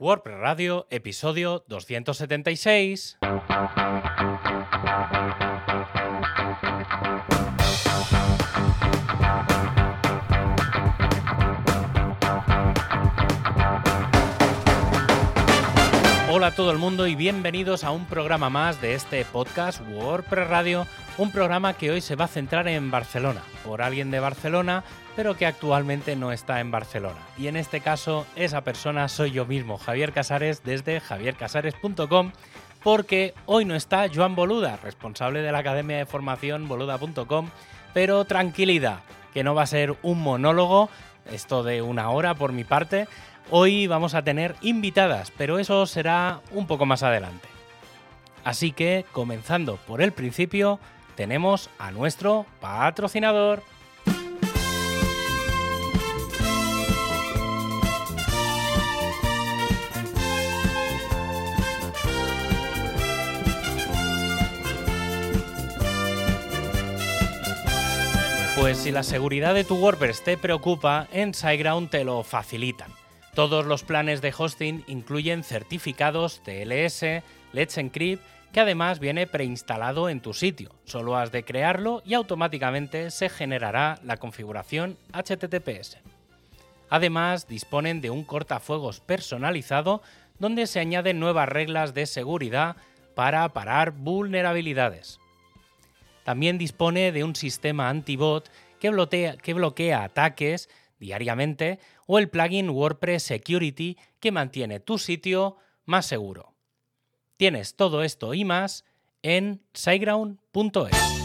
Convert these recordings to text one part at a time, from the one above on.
WordPress Radio, episodio 276. Hola a todo el mundo y bienvenidos a un programa más de este podcast WordPress Radio, un programa que hoy se va a centrar en Barcelona, por alguien de Barcelona, pero que actualmente no está en Barcelona. Y en este caso, esa persona soy yo mismo, Javier Casares, desde javiercasares.com, porque hoy no está Joan Boluda, responsable de la Academia de Formación boluda.com, pero tranquilidad, que no va a ser un monólogo, esto de una hora por mi parte, Hoy vamos a tener invitadas, pero eso será un poco más adelante. Así que, comenzando por el principio, tenemos a nuestro patrocinador. Pues si la seguridad de tu WordPress te preocupa, en SiteGround te lo facilitan. Todos los planes de hosting incluyen certificados TLS, Let's Encrypt, que además viene preinstalado en tu sitio. Solo has de crearlo y automáticamente se generará la configuración HTTPS. Además, disponen de un cortafuegos personalizado donde se añaden nuevas reglas de seguridad para parar vulnerabilidades. También dispone de un sistema antibot que bloquea, que bloquea ataques diariamente o el plugin WordPress Security que mantiene tu sitio más seguro. Tienes todo esto y más en siteground.es.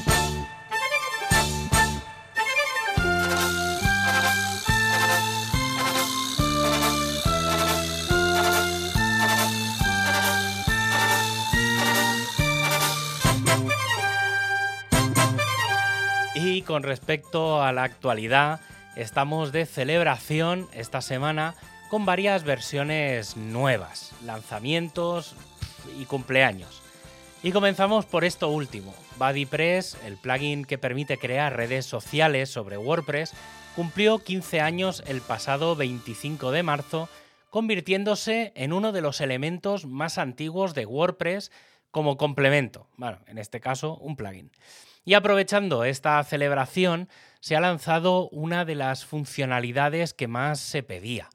Y con respecto a la actualidad, estamos de celebración esta semana con varias versiones nuevas, lanzamientos y cumpleaños. Y comenzamos por esto último. BuddyPress, el plugin que permite crear redes sociales sobre WordPress, cumplió 15 años el pasado 25 de marzo, convirtiéndose en uno de los elementos más antiguos de WordPress como complemento. Bueno, en este caso, un plugin. Y aprovechando esta celebración, se ha lanzado una de las funcionalidades que más se pedía,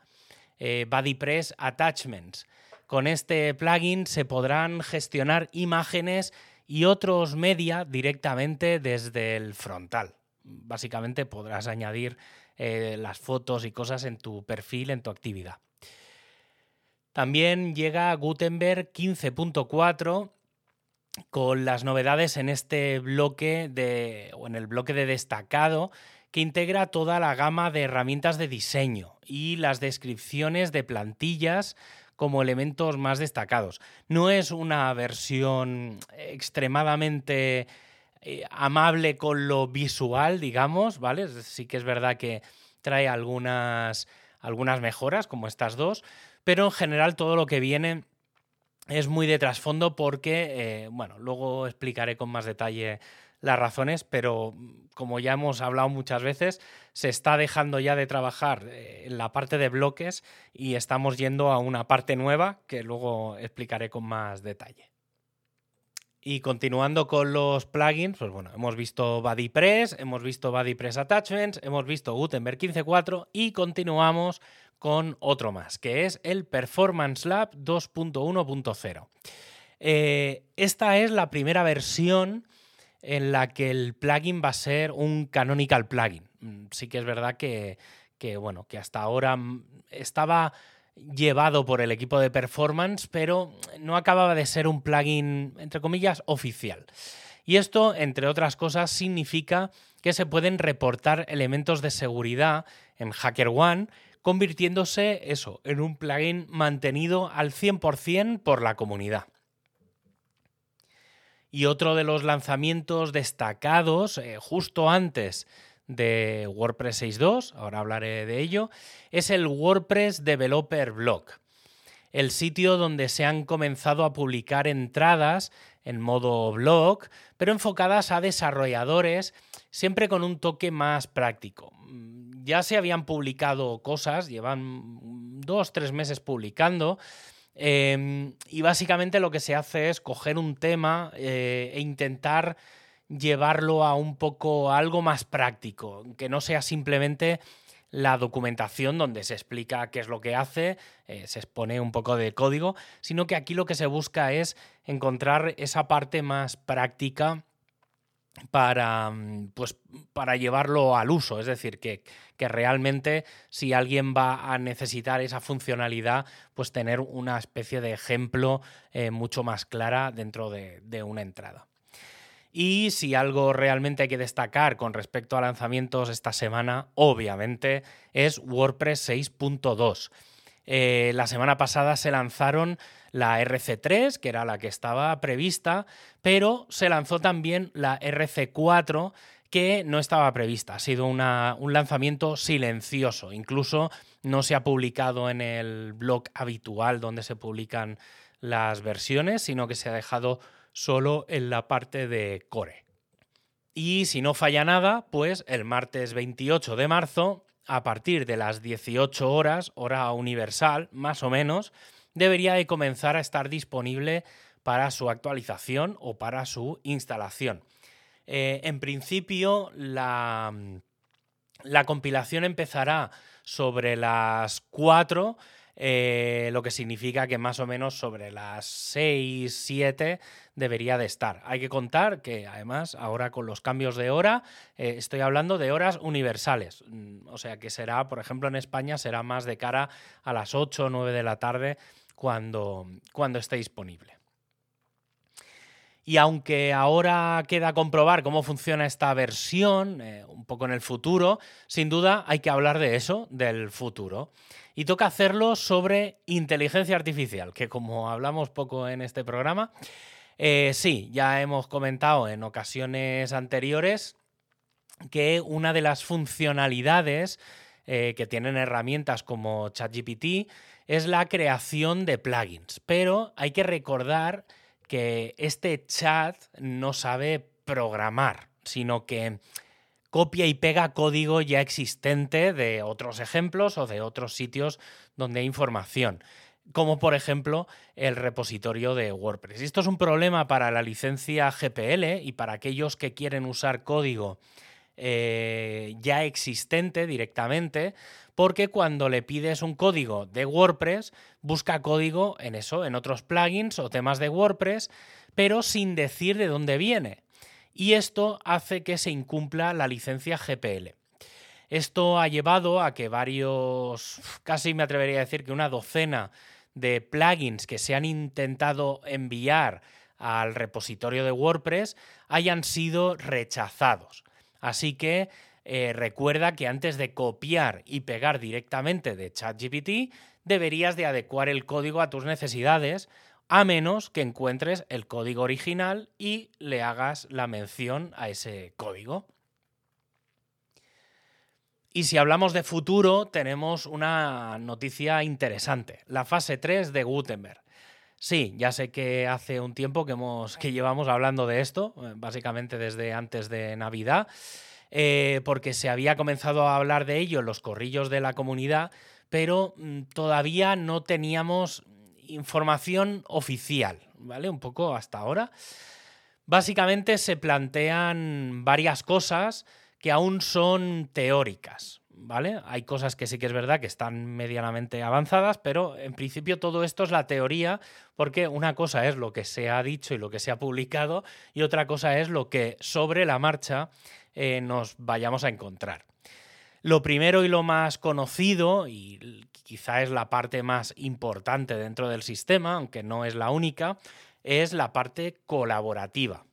eh, BuddyPress Attachments. Con este plugin se podrán gestionar imágenes y otros media directamente desde el frontal. Básicamente podrás añadir eh, las fotos y cosas en tu perfil, en tu actividad. También llega Gutenberg 15.4 con las novedades en este bloque de, o en el bloque de destacado que integra toda la gama de herramientas de diseño y las descripciones de plantillas como elementos más destacados. No es una versión extremadamente eh, amable con lo visual, digamos, ¿vale? Sí que es verdad que trae algunas, algunas mejoras, como estas dos, pero en general todo lo que viene es muy de trasfondo porque, eh, bueno, luego explicaré con más detalle las razones, pero mm, como ya hemos hablado muchas veces, se está dejando ya de trabajar eh, en la parte de bloques y estamos yendo a una parte nueva que luego explicaré con más detalle. Y continuando con los plugins, pues bueno, hemos visto BuddyPress, hemos visto BuddyPress Attachments, hemos visto Gutenberg 15.4 y continuamos con otro más, que es el Performance Lab 2.1.0. Eh, esta es la primera versión en la que el plugin va a ser un canonical plugin. Mm, sí que es verdad que, bueno, que hasta ahora mm, estaba llevado por el equipo de performance, pero no acababa de ser un plugin, entre comillas, oficial. Y esto, entre otras cosas, significa que se pueden reportar elementos de seguridad en HackerOne convirtiéndose eso en un plugin mantenido al 100% por la comunidad. Y otro de los lanzamientos destacados eh, justo antes de WordPress 6.2, ahora hablaré de ello, es el WordPress Developer Blog, el sitio donde se han comenzado a publicar entradas en modo blog, pero enfocadas a desarrolladores, siempre con un toque más práctico. Ya se habían publicado cosas, llevan dos, tres meses publicando, em, y básicamente lo que se hace es coger un tema eh, e intentar llevarlo a un poco algo más práctico, que no sea simplemente la documentación donde se explica qué es lo que hace, eh, se expone un poco de código, sino que aquí lo que se busca es encontrar esa parte más práctica para, mm, pues, para llevarlo al uso. Es decir, que, realmente si alguien va a necesitar esa funcionalidad, pues tener una especie de ejemplo eh, mucho más clara dentro de una entrada. Y si algo realmente hay que destacar con respecto a lanzamientos esta semana, obviamente, es WordPress 6.2. Eh, la semana pasada se lanzaron la RC3, que era la que estaba prevista, pero se lanzó también la RC4, que no estaba prevista. Ha sido un lanzamiento silencioso. Incluso no se ha publicado en el blog habitual donde se publican las versiones, sino que se ha dejado solo en la parte de core. Y si no falla nada, pues el martes 28 de marzo, a partir de las 18 horas, hora universal, más o menos, debería de comenzar a estar disponible para su actualización o para su instalación. Eh, en principio, la, la compilación empezará sobre las 4 eh, lo que significa que más o menos sobre las 6, 7 debería de estar. Hay que contar que además ahora con los cambios de hora eh, estoy hablando de horas universales, mm, o sea que será, por ejemplo en España será más de cara a las 8 o 9 de la tarde cuando, cuando esté disponible. Y aunque ahora queda comprobar cómo funciona esta versión, eh, un poco en el futuro, sin duda hay que hablar de eso, del futuro. Y toca hacerlo sobre inteligencia artificial, que como hablamos poco en este programa, eh, sí, ya hemos comentado en ocasiones anteriores que una de las funcionalidades eh, que tienen herramientas como ChatGPT es la creación de plugins. Pero hay que recordar que este chat no sabe programar, sino que copia y pega código ya existente de otros ejemplos o de otros sitios donde hay información, como por ejemplo el repositorio de WordPress. esto es un problema para la licencia GPL y para aquellos que quieren usar código eh, ya existente directamente, porque cuando le pides un código de WordPress, busca código en eso, en otros plugins o temas de WordPress, pero sin decir de dónde viene y esto hace que se incumpla la licencia GPL. Esto ha llevado a que varios, casi me atrevería a decir que una docena de plugins que se han intentado enviar al repositorio de WordPress hayan sido rechazados. Así que eh, recuerda que antes de copiar y pegar directamente de ChatGPT, deberías de adecuar el código a tus necesidades a menos que encuentres el código original y le hagas la mención a ese código. Y si hablamos de futuro, tenemos una noticia interesante, la fase 3 de Gutenberg. Sí, ya sé que hace un tiempo que, hemos, que llevamos hablando de esto, eh, básicamente desde antes de Navidad, eh, porque se había comenzado a hablar de ello en los corrillos de la comunidad, pero mm, todavía no teníamos información oficial, ¿vale? Un poco hasta ahora. Básicamente se plantean varias cosas que aún son teóricas, ¿vale? Hay cosas que sí que es verdad que están medianamente avanzadas, pero en principio todo esto es la teoría, porque una cosa es lo que se ha dicho y lo que se ha publicado, y otra cosa es lo que sobre la marcha eh, nos vayamos a encontrar. Lo primero y lo más conocido, y quizá es la parte más importante dentro del sistema, aunque no es la única, es la parte colaborativa.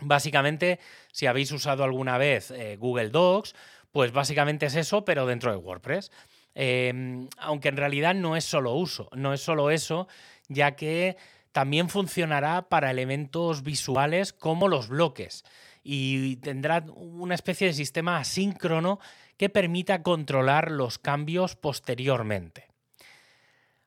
Básicamente, si habéis usado alguna vez eh, Google Docs, pues básicamente es eso, pero dentro de WordPress. Em, aunque en realidad no es solo uso, no es solo eso, ya que también funcionará para elementos visuales como los bloques y tendrá una especie de sistema asíncrono que permita controlar los cambios posteriormente.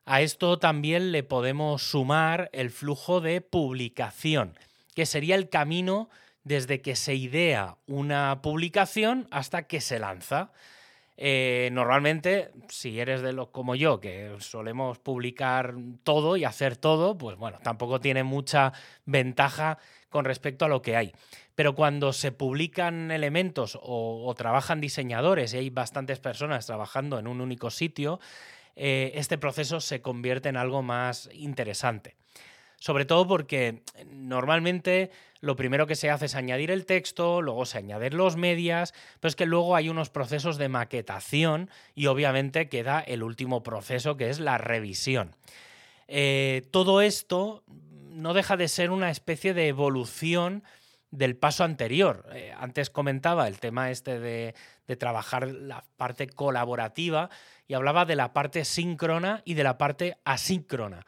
A esto también le podemos sumar el flujo de publicación, que sería el camino desde que se idea una publicación hasta que se lanza. Eh, normalmente, si eres de los como yo, que solemos publicar todo y hacer todo, pues bueno, tampoco tiene mucha ventaja con respecto a lo que hay. Pero cuando se publican elementos o, trabajan diseñadores y hay bastantes personas trabajando en un único sitio, eh, este proceso se convierte en algo más interesante. Sobre todo porque normalmente lo primero que se hace es añadir el texto, luego se añaden los medias, pero es que luego hay unos procesos de maquetación y obviamente queda el último proceso que es la revisión. Eh, todo esto no deja de ser una especie de evolución del paso anterior. Eh, antes comentaba el tema este de, trabajar la parte colaborativa y hablaba de la parte síncrona y de la parte asíncrona.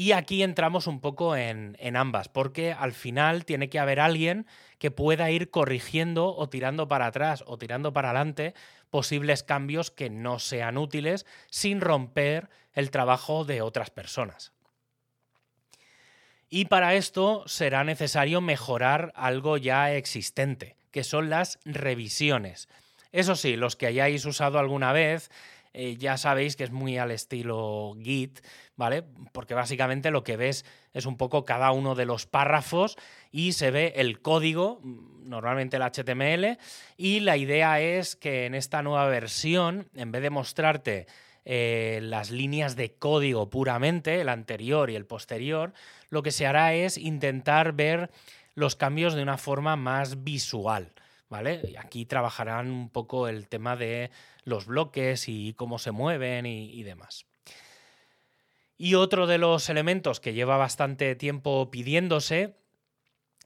Y aquí entramos un poco en, ambas, porque al final tiene que haber alguien que pueda ir corrigiendo o tirando para atrás o tirando para adelante posibles cambios que no sean útiles sin romper el trabajo de otras personas. Y para esto será necesario mejorar algo ya existente, que son las revisiones. Eso sí, los que hayáis usado alguna vez eh, ya sabéis que es muy al estilo Git, ¿vale? Porque básicamente lo que ves es un poco cada uno de los párrafos y se ve el código, normalmente el HTML, y la idea es que en esta nueva versión, en vez de mostrarte eh, las líneas de código puramente, el anterior y el posterior, lo que se hará es intentar ver los cambios de una forma más visual. ¿Vale? Y aquí trabajarán un poco el tema de los bloques y cómo se mueven y, demás. Y otro de los elementos que lleva bastante tiempo pidiéndose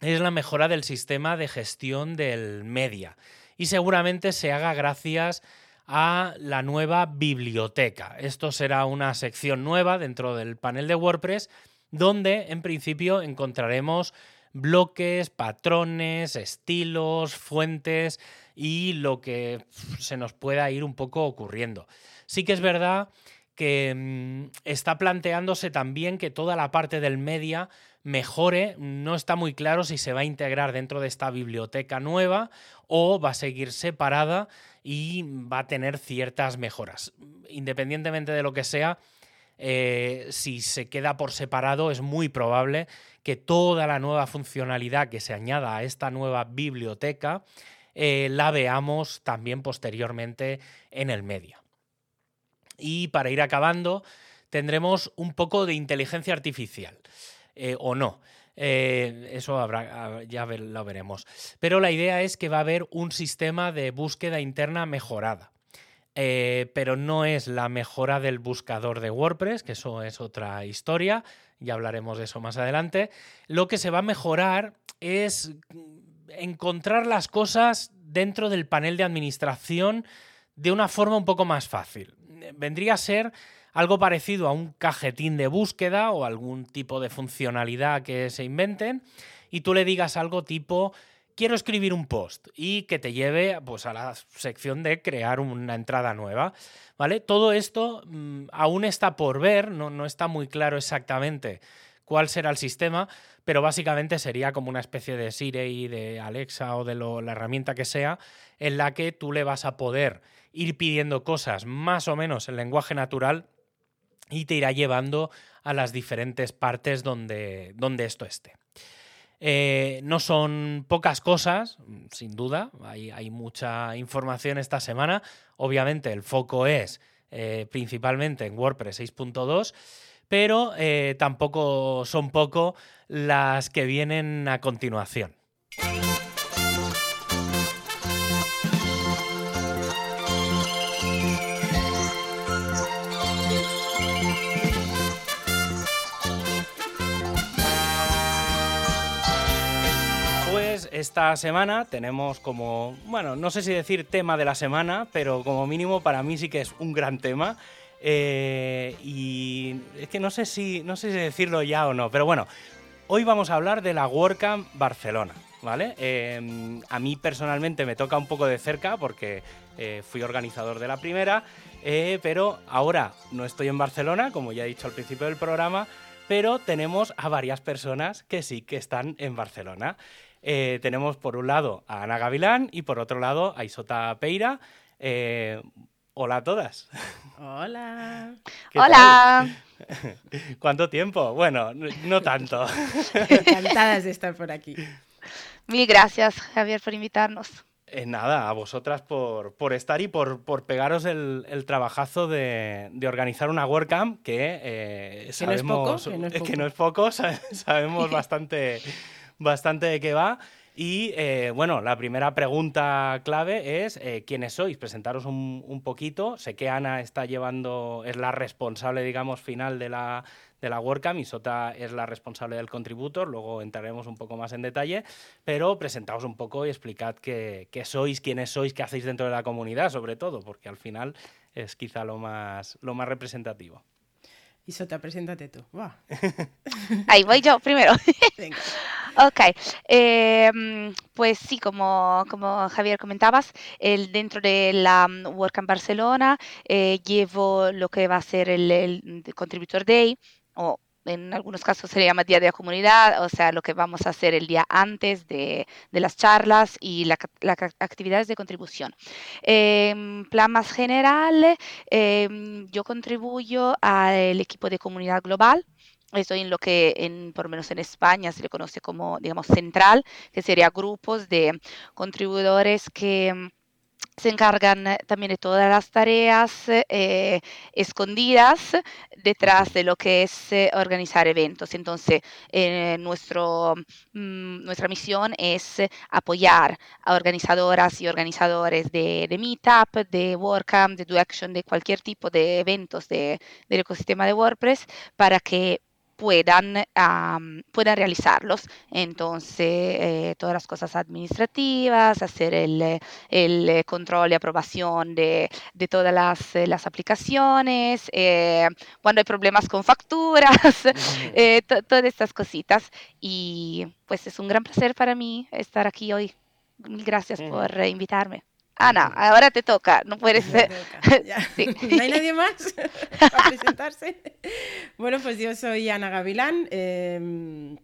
es la mejora del sistema de gestión del media. Y seguramente se haga gracias a la nueva biblioteca. Esto será una sección nueva dentro del panel de WordPress donde en principio encontraremos bloques, patrones, estilos, fuentes y lo que se nos pueda ir un poco ocurriendo. Sí que es verdad que mm, está planteándose también que toda la parte del media mejore. No está muy claro si se va a integrar dentro de esta biblioteca nueva o va a seguir separada y va a tener ciertas mejoras. Independientemente de lo que sea, eh, si se queda por separado, es muy probable que toda la nueva funcionalidad que se añada a esta nueva biblioteca eh, la veamos también posteriormente en el medio. Y para ir acabando, tendremos un poco de inteligencia artificial, eh, o no. Eso ah, ya lo veremos. Pero la idea es que va a haber un sistema de búsqueda interna mejorada. Pero no es la mejora del buscador de WordPress, que eso es otra historia, ya hablaremos de eso más adelante. Lo que se va a mejorar es encontrar las cosas dentro del panel de administración de una forma un poco más fácil. Vendría a ser algo parecido a un cajetín de búsqueda o algún tipo de funcionalidad que se inventen y tú le digas algo tipo quiero escribir un post y que te lleve pues, a la sección de crear una entrada nueva. ¿Vale? Todo esto mm, aún está por ver, no, no está muy claro exactamente cuál será el sistema, pero básicamente sería como una especie de Siri, de Alexa o de la herramienta que sea, en la que tú le vas a poder ir pidiendo cosas más o menos en lenguaje natural y te irá llevando a las diferentes partes donde, donde esto esté. Eh, no son pocas cosas, sin duda, hay, mucha información esta semana. Obviamente el foco es eh, principalmente en WordPress 6.2 pero eh, tampoco son poco las que vienen a continuación. Esta semana tenemos como, bueno, no sé si decir tema de la semana, pero como mínimo para mí sí que es un gran tema eh, y es que no sé, si, no sé si decirlo ya o no, pero bueno, hoy vamos a hablar de la WordCamp Barcelona. ¿Vale? Em, a mí personalmente me toca un poco de cerca porque eh, fui organizador de la primera, eh, pero ahora no estoy en Barcelona, como ya he dicho al principio del programa, pero tenemos a varias personas que sí que están en Barcelona. Eh, tenemos por un lado a Ana Gavilán y por otro lado a Isota Peira. hola a todas. Hola. Hola. ¿Cuánto tiempo? Bueno, no tanto. Encantadas de estar por aquí. Mil gracias, Javier, por invitarnos. Eh, nada, a vosotras por, por estar y por, por pegaros el, el trabajazo de, de, organizar una WordCamp que, eh, sabemos que no es poco, que no es poco sabemos bastante, bastante de qué va. Y eh, bueno, la primera pregunta clave es eh, quiénes sois, presentaros un, un, poquito. Sé que Ana está llevando, es la responsable, digamos, final de la, de la WordCamp y Sota es la responsable del contributor, luego entraremos un poco más en detalle, pero presentaos un poco y explicad qué, qué sois, quiénes sois, qué hacéis dentro de la comunidad, sobre todo, porque al final es quizá lo más, lo más representativo. Isota, preséntate tú. Wow. Ahí voy yo primero. Venga. Ok, eh, pues sí, como, como Javier comentabas, el, dentro de la WordCamp Barcelona eh, llevo lo que va a ser el, el Contributor Day o en algunos casos se llama Día de la Comunidad, o sea, lo que vamos a hacer el día antes de, de las charlas y las la actividades de contribución. Eh, plan más general, eh, yo contribuyo al equipo de comunidad global. Estoy en lo que, en, por lo menos en España, se le conoce como, digamos, central, que sería grupos de contribuidores que se encargan también de todas las tareas eh, escondidas detrás de lo que es eh, organizar eventos. Entonces, eh, nuestro, mm, nuestra misión es apoyar a organizadoras y organizadores de, de Meetup, de WordCamp, de DoAction, de cualquier tipo de eventos de, del ecosistema de WordPress para que puedan, um, puedan realizarlos. Entonces, eh, todas las cosas administrativas, hacer el, el control y aprobación de, de todas las, eh, las aplicaciones, eh, cuando hay problemas con facturas, eh, todas estas cositas. Y pues es un gran placer para mí estar aquí hoy. Mil gracias por invitarme. Ana, ahora te toca, no puedes ser. Sí. ¿No hay nadie más para presentarse? Bueno, pues yo soy Ana Gavilán. Eh,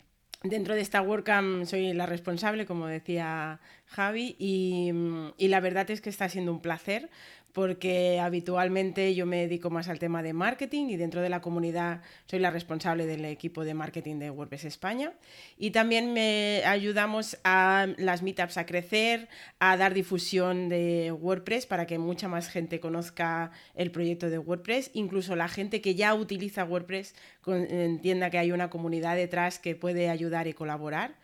dentro de esta WordCamp soy la responsable, como decía Javi, y, y, la verdad es que está siendo un placer porque habitualmente yo me dedico más al tema de marketing y dentro de la comunidad soy la responsable del equipo de marketing de WordPress España y también me ayudamos a las meetups a crecer, a dar difusión de WordPress para que mucha más gente conozca el proyecto de WordPress, incluso la gente que ya utiliza WordPress entienda que hay una comunidad detrás que puede ayudar y colaborar.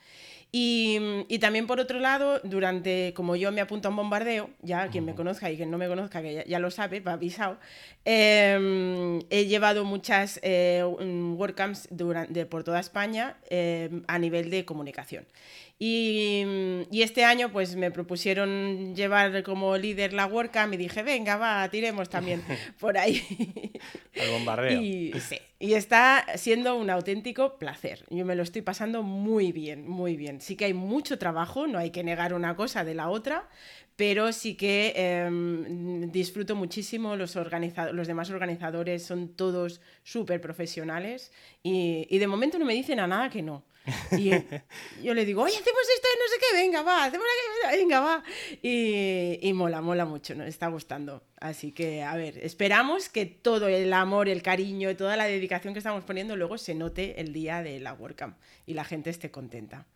Y, y, también por otro lado, durante, como yo me apunto a un bombardeo, ya quien me conozca y quien no me conozca, que ya, ya lo sabe, va avisado, eh, he llevado muchas eh, WordCamps durante, por toda España eh, a nivel de comunicación. Y, y, este año pues me propusieron llevar como líder la WordCamp y dije, venga, va, tiremos también por ahí. El bombardeo. Y, sí, y está siendo un auténtico placer. Yo me lo estoy pasando muy bien, muy bien. Sí que hay mucho trabajo, no hay que negar una cosa de la otra, pero sí que eh, disfruto muchísimo, los, los demás organizadores son todos súper profesionales y, y de momento no me dicen a nada que no. Y yo le digo, oye, hacemos esto y no sé qué, venga, va, hacemos aquello, venga, va. Y, y, mola, mola mucho, nos está gustando. Así que, a ver, esperamos que todo el amor, el cariño y toda la dedicación que estamos poniendo luego se note el día de la WordCamp y la gente esté contenta.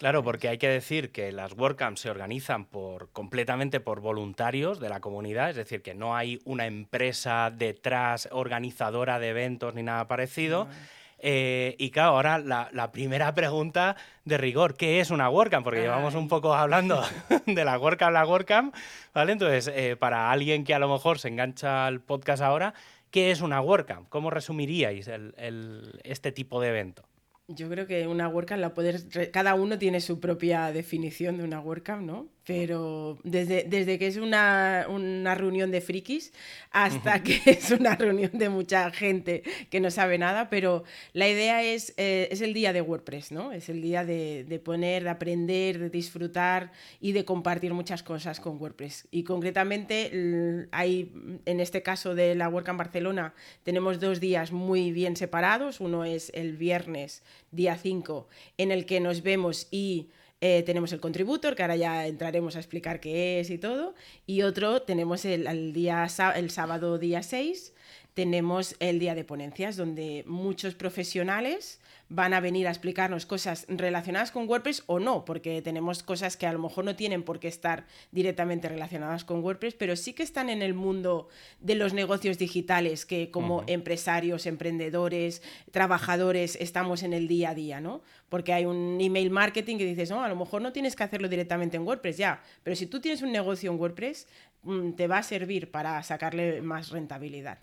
Claro, porque hay que decir que las WordCamps se organizan por, completamente por voluntarios de la comunidad, es decir, que no hay una empresa detrás organizadora de eventos ni nada parecido. No. Eh, y claro, ahora la, la, primera pregunta de rigor, ¿qué es una WordCamp? Porque Ay. llevamos un poco hablando de la WordCamp, la WordCamp, ¿vale? Entonces, eh, para alguien que a lo mejor se engancha al podcast ahora, ¿qué es una WordCamp? ¿Cómo resumiríais el, el, este tipo de evento? Yo creo que una WordCamp la puedes. Cada uno tiene su propia definición de una WordCamp, ¿no? Pero desde, desde que es una, una, reunión de frikis hasta que es una reunión de mucha gente que no sabe nada, pero la idea es, eh, es el día de WordPress, ¿no? Es el día de, de, poner, de aprender, de disfrutar y de compartir muchas cosas con WordPress. Y concretamente, hay, en este caso de la WordCamp Barcelona, tenemos dos días muy bien separados. Uno es el viernes, día 5, en el que nos vemos y eh, tenemos el contributor, que ahora ya entraremos a explicar qué es y todo. Y otro, tenemos el, día, el sábado día 6, tenemos el día de ponencias, donde muchos profesionales van a venir a explicarnos cosas relacionadas con WordPress o no, porque tenemos cosas que a lo mejor no tienen por qué estar directamente relacionadas con WordPress, pero sí que están en el mundo de los negocios digitales, que como empresarios, emprendedores, trabajadores, estamos en el día a día, ¿no? Porque hay un email marketing que dices, no, a lo mejor no tienes que hacerlo directamente en WordPress, ya, pero si tú tienes un negocio en WordPress, mm, te va a servir para sacarle más rentabilidad.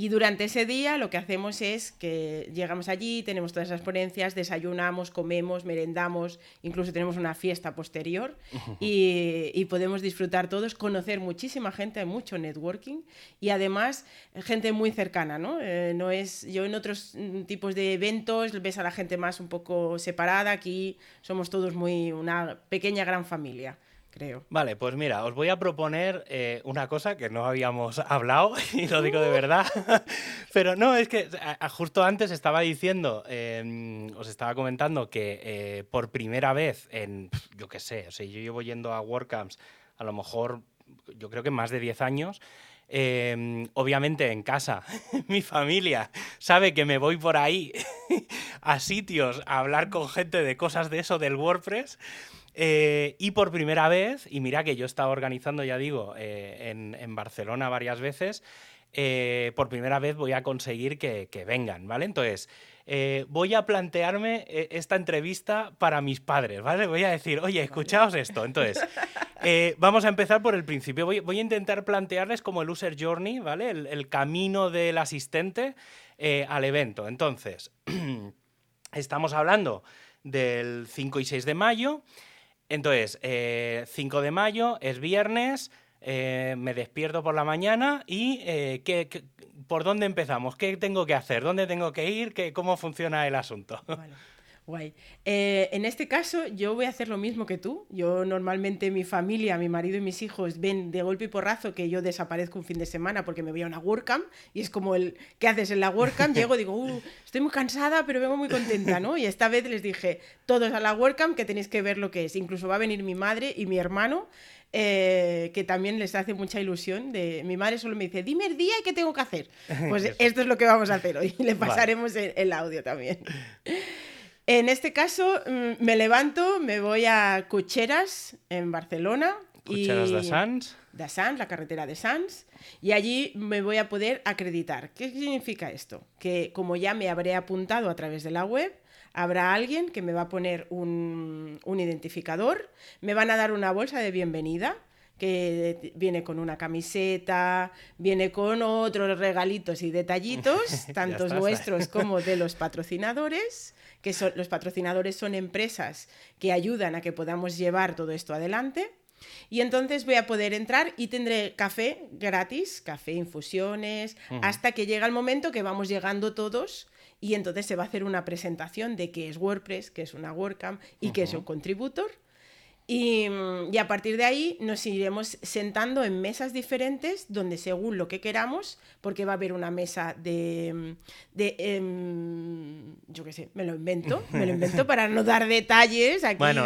Y durante ese día lo que hacemos es que llegamos allí, tenemos todas esas ponencias, desayunamos, comemos, merendamos, incluso tenemos una fiesta posterior y, podemos disfrutar todos, conocer muchísima gente, hay mucho networking y además gente muy cercana, ¿no? Eh, no es, yo en otros mm, tipos de eventos ves a la gente más un poco separada, aquí somos todos muy una pequeña gran familia. Vale, pues mira, os voy a proponer eh, una cosa que no habíamos hablado, y lo digo de verdad, pero no, es que justo antes estaba diciendo, em, os estaba comentando que eh, por primera vez en, yo qué sé, o sea, yo llevo yendo a WordCamps a lo mejor, yo creo que más de 10 años, em, obviamente en casa, mi familia sabe que me voy por ahí a sitios a hablar con gente de cosas de eso del WordPress. Eh, y por primera vez, y mira que yo estaba organizando, ya digo, eh, en, Barcelona varias veces, eh, por primera vez voy a conseguir que, vengan, ¿vale? Entonces, voy a plantearme esta entrevista para mis padres, ¿vale? Voy a decir, oye, escuchaos esto. Entonces, vamos a empezar por el principio. Voy, a intentar plantearles como el user journey, ¿vale? el camino del asistente al evento. Entonces, estamos hablando del 5 y 6 de mayo. Entonces, 5 eh, de mayo es viernes, eh, me despierto por la mañana y eh, ¿qué, por dónde empezamos? ¿Qué tengo que hacer? ¿Dónde tengo que ir? ¿Qué, ¿Cómo funciona el asunto? Guay. Eh, en este caso, yo voy a hacer lo mismo que tú. Yo normalmente mi familia, mi marido y mis hijos ven de golpe y porrazo que yo desaparezco un fin de semana porque me voy a una WordCamp y es como el ¿qué haces en la WordCamp? Llego digo, uh, estoy muy cansada, pero vengo muy contenta, ¿no? Y esta vez les dije, todos a la WordCamp que tenéis que ver lo que es. Incluso va a venir mi madre y mi hermano. Eh, que también les hace mucha ilusión. De, mi madre solo me dice, dime el día y qué tengo que hacer. Pues esto es lo que vamos a hacer hoy. Le pasaremos el audio también. En este caso, mm, me levanto, me voy a Cocheras, en Barcelona. De Sants. De Sants, la carretera de Sants. Y allí me voy a poder acreditar. ¿Qué significa esto? Que como ya me habré apuntado a través de la web, habrá alguien que me va a poner un, un identificador, me van a dar una bolsa de bienvenida que viene con una camiseta, viene con otros regalitos y detallitos, tantos nuestros como de los patrocinadores, que son, los patrocinadores son empresas que ayudan a que podamos llevar todo esto adelante. Y entonces voy a poder entrar y tendré café gratis, café, infusiones, hasta que llega el momento que vamos llegando todos y entonces se va a hacer una presentación de qué es WordPress, qué es una WordCamp y qué es un contributor Mm, y, a partir de ahí nos iremos sentando en mesas diferentes donde según lo que queramos, porque va a haber una mesa de, mm, de em, yo qué sé, me lo invento, me lo invento para no dar detalles aquí. Bueno,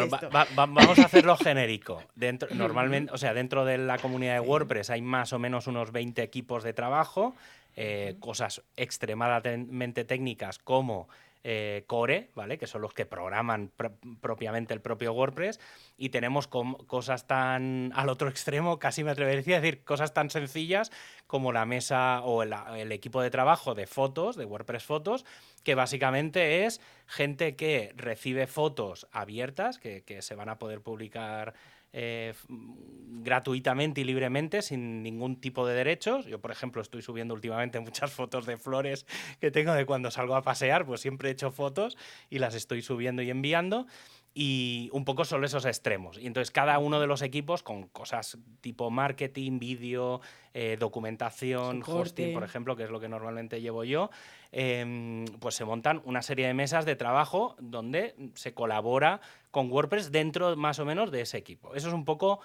vamos a hacerlo genérico. Dentro, normalmente, o sea, dentro de la comunidad de WordPress hay más o menos unos 20 equipos de trabajo, eh, cosas extremadamente técnicas como eh, Core, ¿vale? Que son los que programan propiamente el propio WordPress. Y tenemos cosas tan al otro extremo, casi me atrevería a decir, cosas tan sencillas como la mesa o el, equipo de trabajo de fotos, de WordPress Fotos, que básicamente es gente que recibe fotos abiertas, que, que se van a poder publicar eh, gratuitamente y libremente, sin ningún tipo de derechos. Yo, por ejemplo, estoy subiendo últimamente muchas fotos de flores que tengo de cuando salgo a pasear, pues siempre he hecho fotos y las estoy subiendo y enviando. Y un poco solo esos extremos. Y entonces cada uno de los equipos con cosas tipo marketing, vídeo, eh, documentación, hosting, por ejemplo, que es lo que normalmente llevo yo, em, pues se montan una serie de mesas de trabajo donde se colabora con WordPress dentro más o menos de ese equipo. Eso es un poco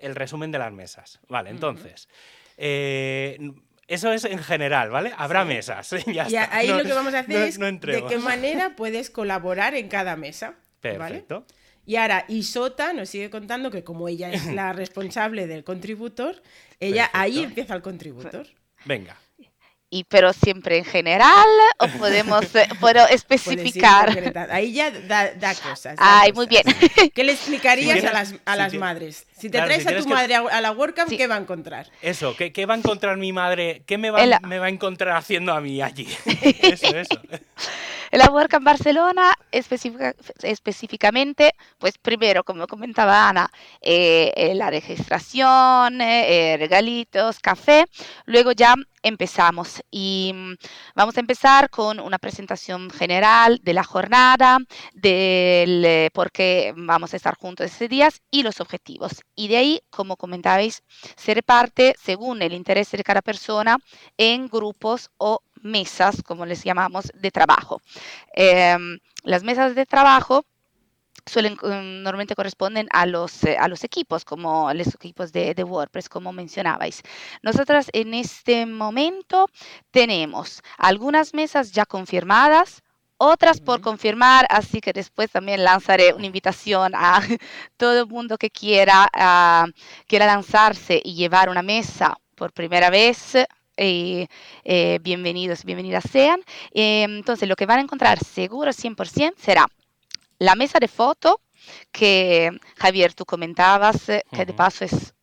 el resumen de las mesas. Vale, entonces... Eh, eso es en general, ¿vale? Habrá mesas. Ya y ahí lo que vamos a hacer es de qué manera puedes colaborar en cada mesa. Perfecto. Y ahora Isota nos sigue contando que como ella es la responsable del contributor, ella ahí empieza el contributor. Venga. Y pero siempre en general o podemos eh, puedo especificar. Ahí ya da, cosas. Ay, muy bien. ¿Qué le explicarías a las, a las madres? Si te traes a tu madre a la WordCamp, ¿qué va a encontrar? Eso, ¿qué, ¿qué, va a encontrar mi madre? ¿Qué me va, me va a encontrar haciendo a mí allí? eso, eso. La WordCamp Barcelona específicamente, pues primero, como comentaba Ana, eh, eh, la registración, eh, regalitos, café, luego ya empezamos y mm, vamos a empezar con una presentación general de la jornada, del por qué vamos a estar juntos ese día y los objetivos. Y de ahí, como comentabais, se reparte según el interés de cada persona en grupos o mesas, como les llamamos, de trabajo. Em, las mesas de trabajo suelen mm, normalmente corresponden a los, eh, a los equipos, como los equipos de, de, WordPress, como mencionabais. Nosotras en este momento tenemos algunas mesas ya confirmadas, otras por confirmar, así que después también lanzaré una invitación a todo el mundo que quiera, uh, quiera lanzarse y llevar una mesa por primera vez eh, eh, bienvenidos, bienvenidas sean. Eh, entonces, lo que van a encontrar seguro 100% será la mesa de foto que Javier tú comentabas, que de paso es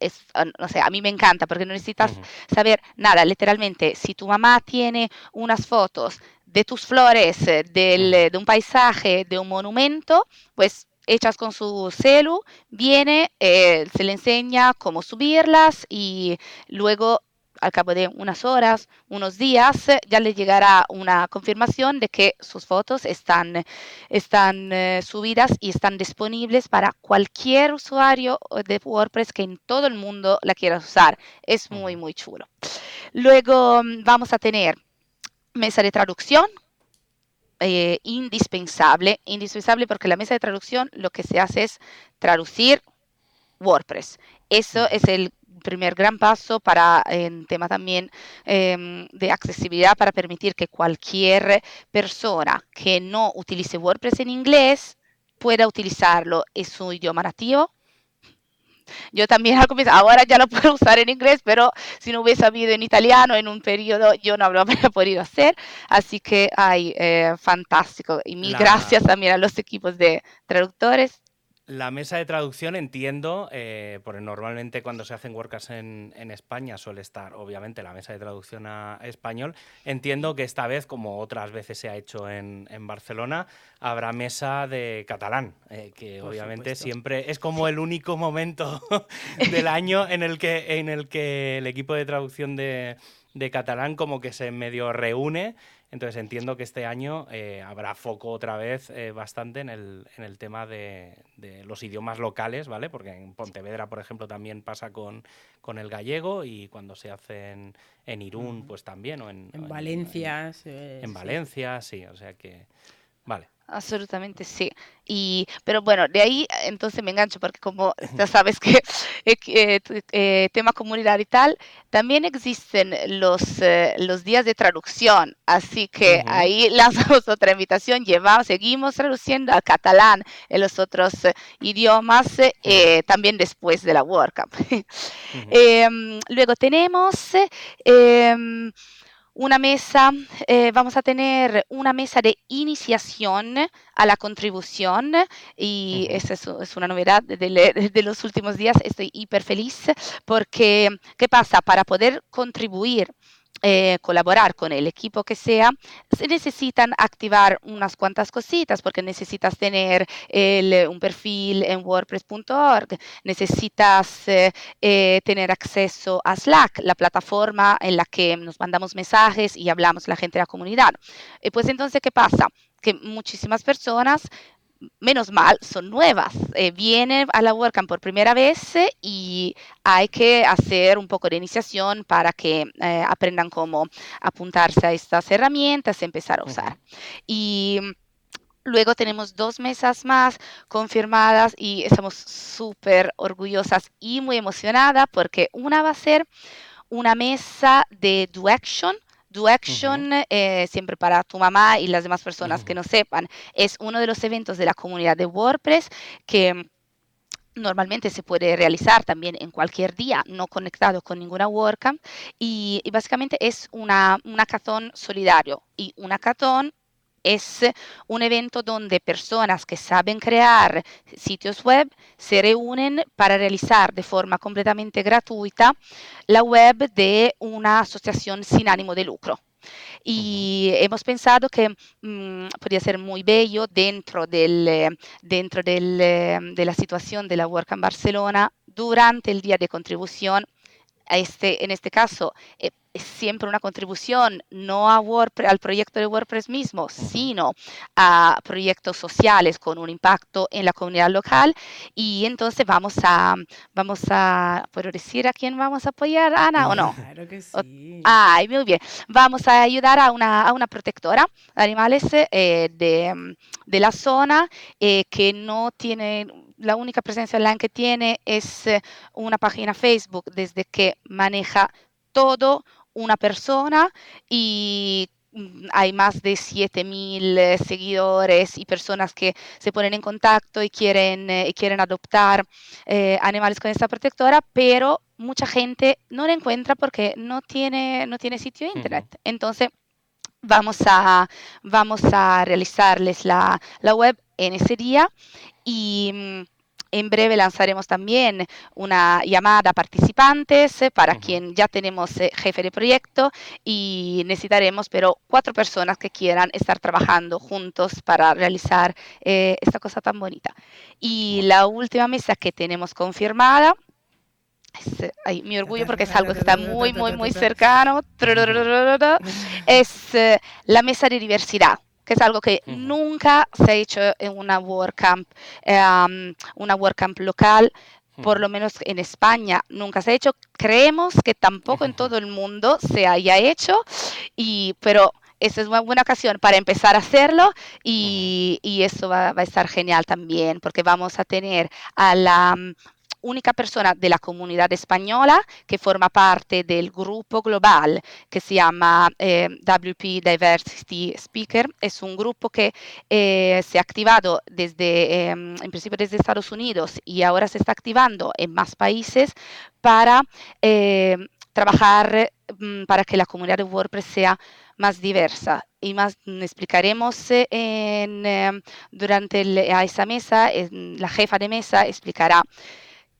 es, no sé, a mí me encanta porque no necesitas saber nada. Literalmente, si tu mamá tiene unas fotos de tus flores, del, de un paisaje, de un monumento, pues hechas con su celu, viene, se le enseña cómo subirlas y luego al cabo de unas horas, unos días, ya le llegará una confirmación de que sus fotos están, están eh, subidas y están disponibles para cualquier usuario de WordPress que en todo el mundo la quiera usar. Es muy, muy chulo. Luego mm, vamos a tener mesa de traducción, eh, indispensable, indispensable porque la mesa de traducción lo que se hace es traducir WordPress. Eso es el primer gran paso para en tema también em, de accesibilidad para permitir que cualquier persona que no utilice WordPress en inglés pueda utilizarlo en su idioma nativo. Yo también ahora ya lo puedo usar en inglés, pero si no hubiese habido en italiano en un periodo, yo no lo habría podido hacer. Así que, ay, eh, fantástico. Y mil gracias también a los equipos de traductores la mesa de traducción entiendo, eh, porque normalmente cuando se hacen WordCamps en, España suele estar obviamente la mesa de traducción a español. Entiendo que esta vez, como otras veces se ha hecho en, Barcelona, habrá mesa de catalán, eh, que obviamente siempre es como el único momento del año en el que, en el, que el equipo de traducción de, de catalán como que se medio reúne entonces entiendo que este año eh, habrá foco otra vez eh, bastante en el, en el tema de, los idiomas locales, ¿vale? Porque en Pontevedra, por ejemplo, también pasa con, con el gallego y cuando se hace en, Irún, pues también. O en, Valencia. En, Valencia, sí. O sea que, vale. Absolutamente sí. Y, pero bueno, de ahí entonces me engancho porque como ya sabes que eh, eh, tema comunidad y tal, también existen los, eh, los días de traducción, así que ahí lanzamos otra invitación, llevamos, seguimos traduciendo al catalán en los otros idiomas también después de la WordCamp. Em, luego tenemos em, una mesa, eh, vamos a tener una mesa de iniciación a la contribución y esa es, una novedad de, de, los últimos días. Estoy hiper feliz porque, ¿qué pasa? Para poder contribuir eh, colaborar con el equipo que sea, se necesitan activar unas cuantas cositas porque necesitas tener un perfil en wordpress.org, necesitas eh, eh, tener acceso a Slack, la plataforma en la que nos mandamos mensajes y hablamos la gente de la comunidad. pues entonces, ¿qué pasa? Que muchísimas personas menos mal, son nuevas. Eh, vienen a la WordCamp por primera vez y hay que hacer un poco de iniciación para que eh, aprendan cómo apuntarse a estas herramientas y empezar a usar. Y Luego tenemos dos mesas más confirmadas y estamos súper orgullosas y muy emocionadas porque una va a ser una mesa de Do Action. Do Action, eh, siempre para tu mamá y las demás personas que no sepan, es uno de los eventos de la comunidad de WordPress que normalmente se puede realizar también en cualquier día, no conectado con ninguna WordCamp, y, y básicamente es una, un hackathon solidario. Y un hackathon es un evento donde personas que saben crear sitios web se reúnen para realizar de forma completamente gratuita la web de una asociación sin ánimo de lucro. Y hemos pensado que mm, podría ser muy bello dentro, del, dentro del, de la situación de la Work en Barcelona durante el día de contribución este, en este caso, eh, es siempre una contribución no a WordPress, al proyecto de WordPress mismo, sino a proyectos sociales con un impacto en la comunidad local. Y entonces vamos a, vamos a, ¿puedo decir a quién vamos a apoyar, Ana, o no? Claro que sí. Ay, muy bien. Vamos a ayudar a una, a una protectora de animales eh, de, de, la zona eh, que no tiene la única presencia online que tiene es eh, una página Facebook desde que maneja todo una persona y mm, hay más de 7000 eh, seguidores y personas que se ponen en contacto y quieren, eh, quieren adoptar animales con esta protectora, pero mucha gente no la encuentra porque no tiene, no tiene sitio internet. Entonces, vamos a, vamos a realizarles la, la web en ese día y mm, en breve lanzaremos también una llamada a participantes eh, para quien ya tenemos eh, jefe de proyecto y necesitaremos pero cuatro personas que quieran estar trabajando juntos para realizar eh, esta cosa tan bonita. Y la última mesa que tenemos confirmada es, mi orgullo porque es algo que está muy, muy, muy cercano, es la mesa de diversidad que es algo que nunca se ha hecho en una WordCamp, em, una WordCamp local, por lo menos en España nunca se ha hecho. Creemos que tampoco en todo el mundo se haya hecho, y, pero esa es una buena ocasión para empezar a hacerlo y, y eso va, va, a estar genial también porque vamos a tener a la única persona de la comunidad española que forma parte del grupo global que se llama eh, WP Diversity Speaker. Es un grupo que eh, se ha activado desde, em, en principio desde Estados Unidos y ahora se está activando en más países para em, trabajar mm, para que la comunidad de WordPress sea más diversa y más mm, explicaremos en, em, durante a esa mesa, la jefa de mesa explicará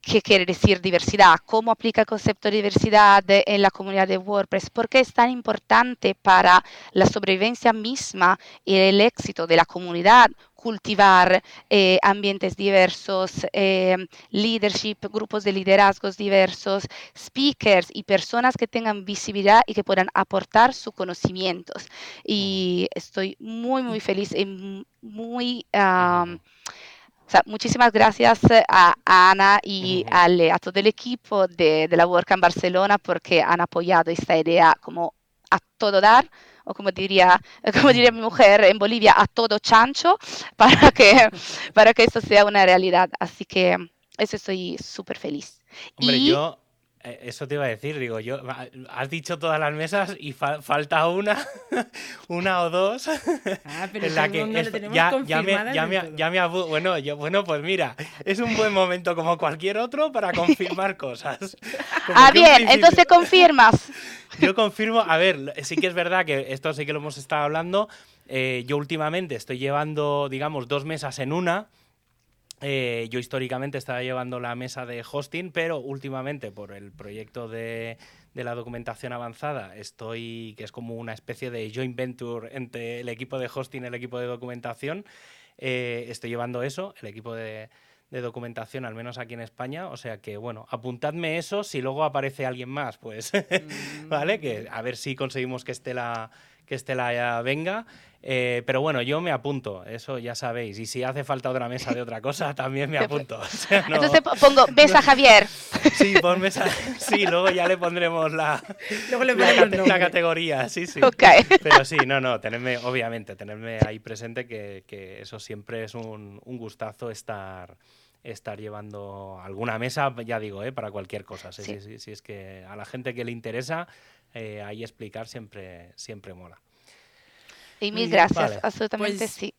qué quiere decir diversidad, cómo aplica el concepto de diversidad en la comunidad de WordPress, por qué es tan importante para la sobrevivencia misma y el éxito de la comunidad cultivar eh, ambientes diversos, eh, leadership, grupos de liderazgos diversos, speakers y personas que tengan visibilidad y que puedan aportar sus conocimientos. Y estoy muy, muy feliz y muy muchísimas gracias eh, a, Ana y a todo el equipo de, de la en Barcelona porque han apoyado esta idea como a todo dar o como diría, como diría mi mujer en Bolivia, a todo chancho, para que, para que esto sea una realidad. Así que eso estoy súper feliz. Hombre, yo eh, eso te iba a decir, digo, yo, has dicho todas las mesas y falta una, una o dos. Ah, pero en la que tenemos ya, ya, me, ya, me, ya me bueno, yo, bueno, pues mira, es un buen momento como cualquier otro para confirmar cosas. ah, bien, entonces confirmas. Yo confirmo, a ver, sí que es verdad que esto sí que lo hemos estado hablando. Eh, yo últimamente estoy llevando, digamos, dos mesas en una. Eh, yo históricamente estaba llevando la mesa de hosting, pero últimamente por el proyecto de, la documentación avanzada estoy, que es como una especie de joint venture entre el equipo de hosting y el equipo de documentación, eh, estoy llevando eso, el equipo de, documentación, al menos aquí en España. O sea que, bueno, apuntadme eso. Si luego aparece alguien más, pues, ¿vale? Que a ver si conseguimos que esté la, que Estela venga. Eh, pero bueno, yo me apunto, eso ya sabéis. Y si hace falta otra mesa de otra cosa, también me apunto. Entonces pongo mesa Javier. Sí, pon mesa. Sí, luego ya le pondremos la, la, categoría. Sí, sí. Pero sí, no, no, tenerme, obviamente, tenerme ahí presente que, que eso siempre es un, un gustazo estar estar llevando alguna mesa, ya digo, ¿eh? para cualquier cosa. Si, es que a la gente que le interesa, eh, ahí explicar siempre, siempre mola. Y mil gracias, absolutamente pues sí.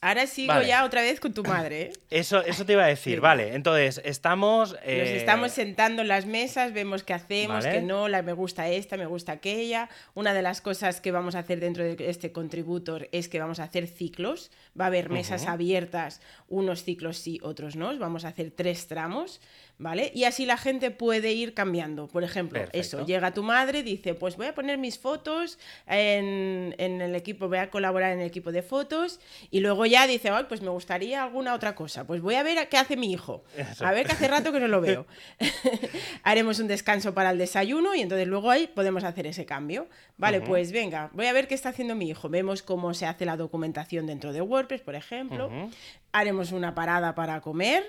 Ahora sigo ya otra vez con tu madre. ¿eh? Eso, eso te iba a decir, vale. Entonces, estamos. Nos estamos sentando en las mesas, vemos qué hacemos, que no, la, me gusta esta, me gusta aquella. Una de las cosas que vamos a hacer dentro de este contributor es que vamos a hacer ciclos. Va a haber mesas abiertas, unos ciclos sí, otros no. Vamos a hacer tres tramos. ¿Vale? Y así la gente puede ir cambiando. Por ejemplo, eso, llega tu madre, dice, pues voy a poner mis fotos en, el equipo, voy a colaborar en el equipo de fotos, y luego ya dice, Ay, pues me gustaría alguna otra cosa, pues voy a ver qué hace mi hijo, a ver que hace rato que no lo veo. Haremos un descanso para el desayuno y entonces luego ahí podemos hacer ese cambio. Vale, pues venga, voy a ver qué está haciendo mi hijo. Vemos cómo se hace la documentación dentro de WordPress, por ejemplo. Haremos una parada para comer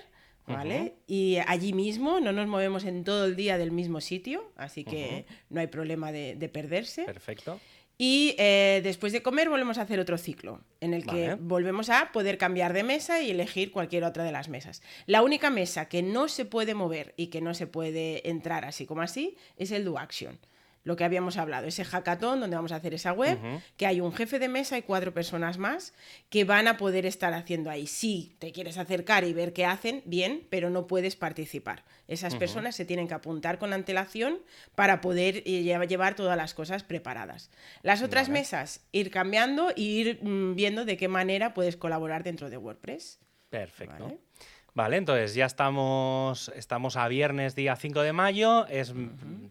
¿vale? Y allí mismo no nos movemos en todo el día del mismo sitio, así que no hay problema de, perderse. Perfecto. Y eh, después de comer volvemos a hacer otro ciclo, en el que volvemos a poder cambiar de mesa y elegir cualquier otra de las mesas. La única mesa que no se puede mover y que no se puede entrar así como así es el Do Action lo que habíamos hablado, ese hackathon donde vamos a hacer esa web, que hay un jefe de mesa y cuatro personas más que van a poder estar haciendo ahí. Si te quieres acercar y ver qué hacen, bien, pero no puedes participar. Esas personas se tienen que apuntar con antelación para poder eh, llevar todas las cosas preparadas. Las otras mesas, ir cambiando e ir mm, viendo de qué manera puedes colaborar dentro de WordPress. Perfecto. Vale, entonces ya estamos, estamos a viernes, día 5 de mayo, es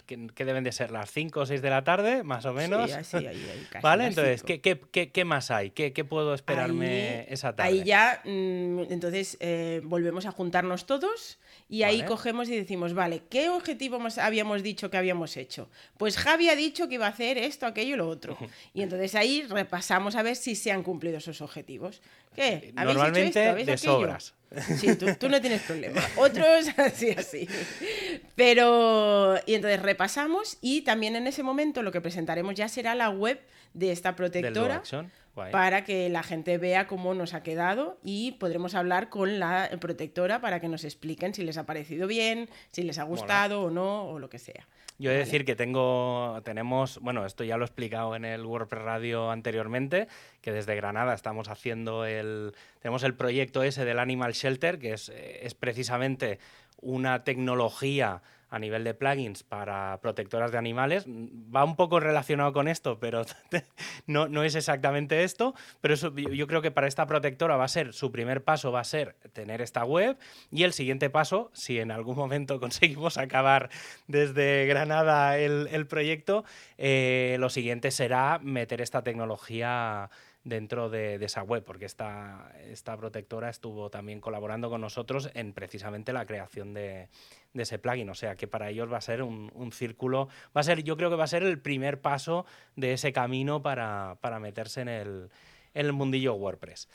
que, deben de ser las 5 o 6 de la tarde, más o menos. Sí, ahí, vale, entonces, ¿qué, qué, más hay? ¿Qué, puedo esperarme esa tarde? Ahí ya, mm, entonces, eh, volvemos a juntarnos todos y ahí cogemos y decimos, vale, ¿qué objetivo habíamos dicho que habíamos hecho? Pues Javi ha dicho que iba a hacer esto, aquello y lo otro. Y entonces ahí repasamos a ver si se han cumplido esos objetivos. ¿Qué? ¿Habéis Normalmente hecho esto? de sobras. Sí, tú, no tienes problema. Otros así, así. Pero, y entonces repasamos y también en ese momento lo que presentaremos ya será la web de esta protectora para que la gente vea cómo nos ha quedado y podremos hablar con la protectora para que nos expliquen si les ha parecido bien, si les ha gustado o no, o lo que sea. Yo he de decir que tengo, tenemos, bueno, esto ya lo he explicado en el WordPress Radio anteriormente, que desde Granada estamos haciendo el, tenemos el proyecto ese del Animal Shelter, que es, es precisamente una tecnología a nivel de plugins para protectoras de animales. Va un poco relacionado con esto, pero no, no es exactamente esto. Pero yo creo que para esta protectora va a ser, su primer paso va a ser tener esta web y el siguiente paso, si en algún momento conseguimos acabar desde Granada el, proyecto, eh, lo siguiente será meter esta tecnología dentro de, esa web, porque esta, esta protectora estuvo también colaborando con nosotros en precisamente la creación de, ese plugin. O sea que para ellos va a ser un, círculo, va a ser, yo creo que va a ser el primer paso de ese camino para, meterse en el, en el mundillo WordPress.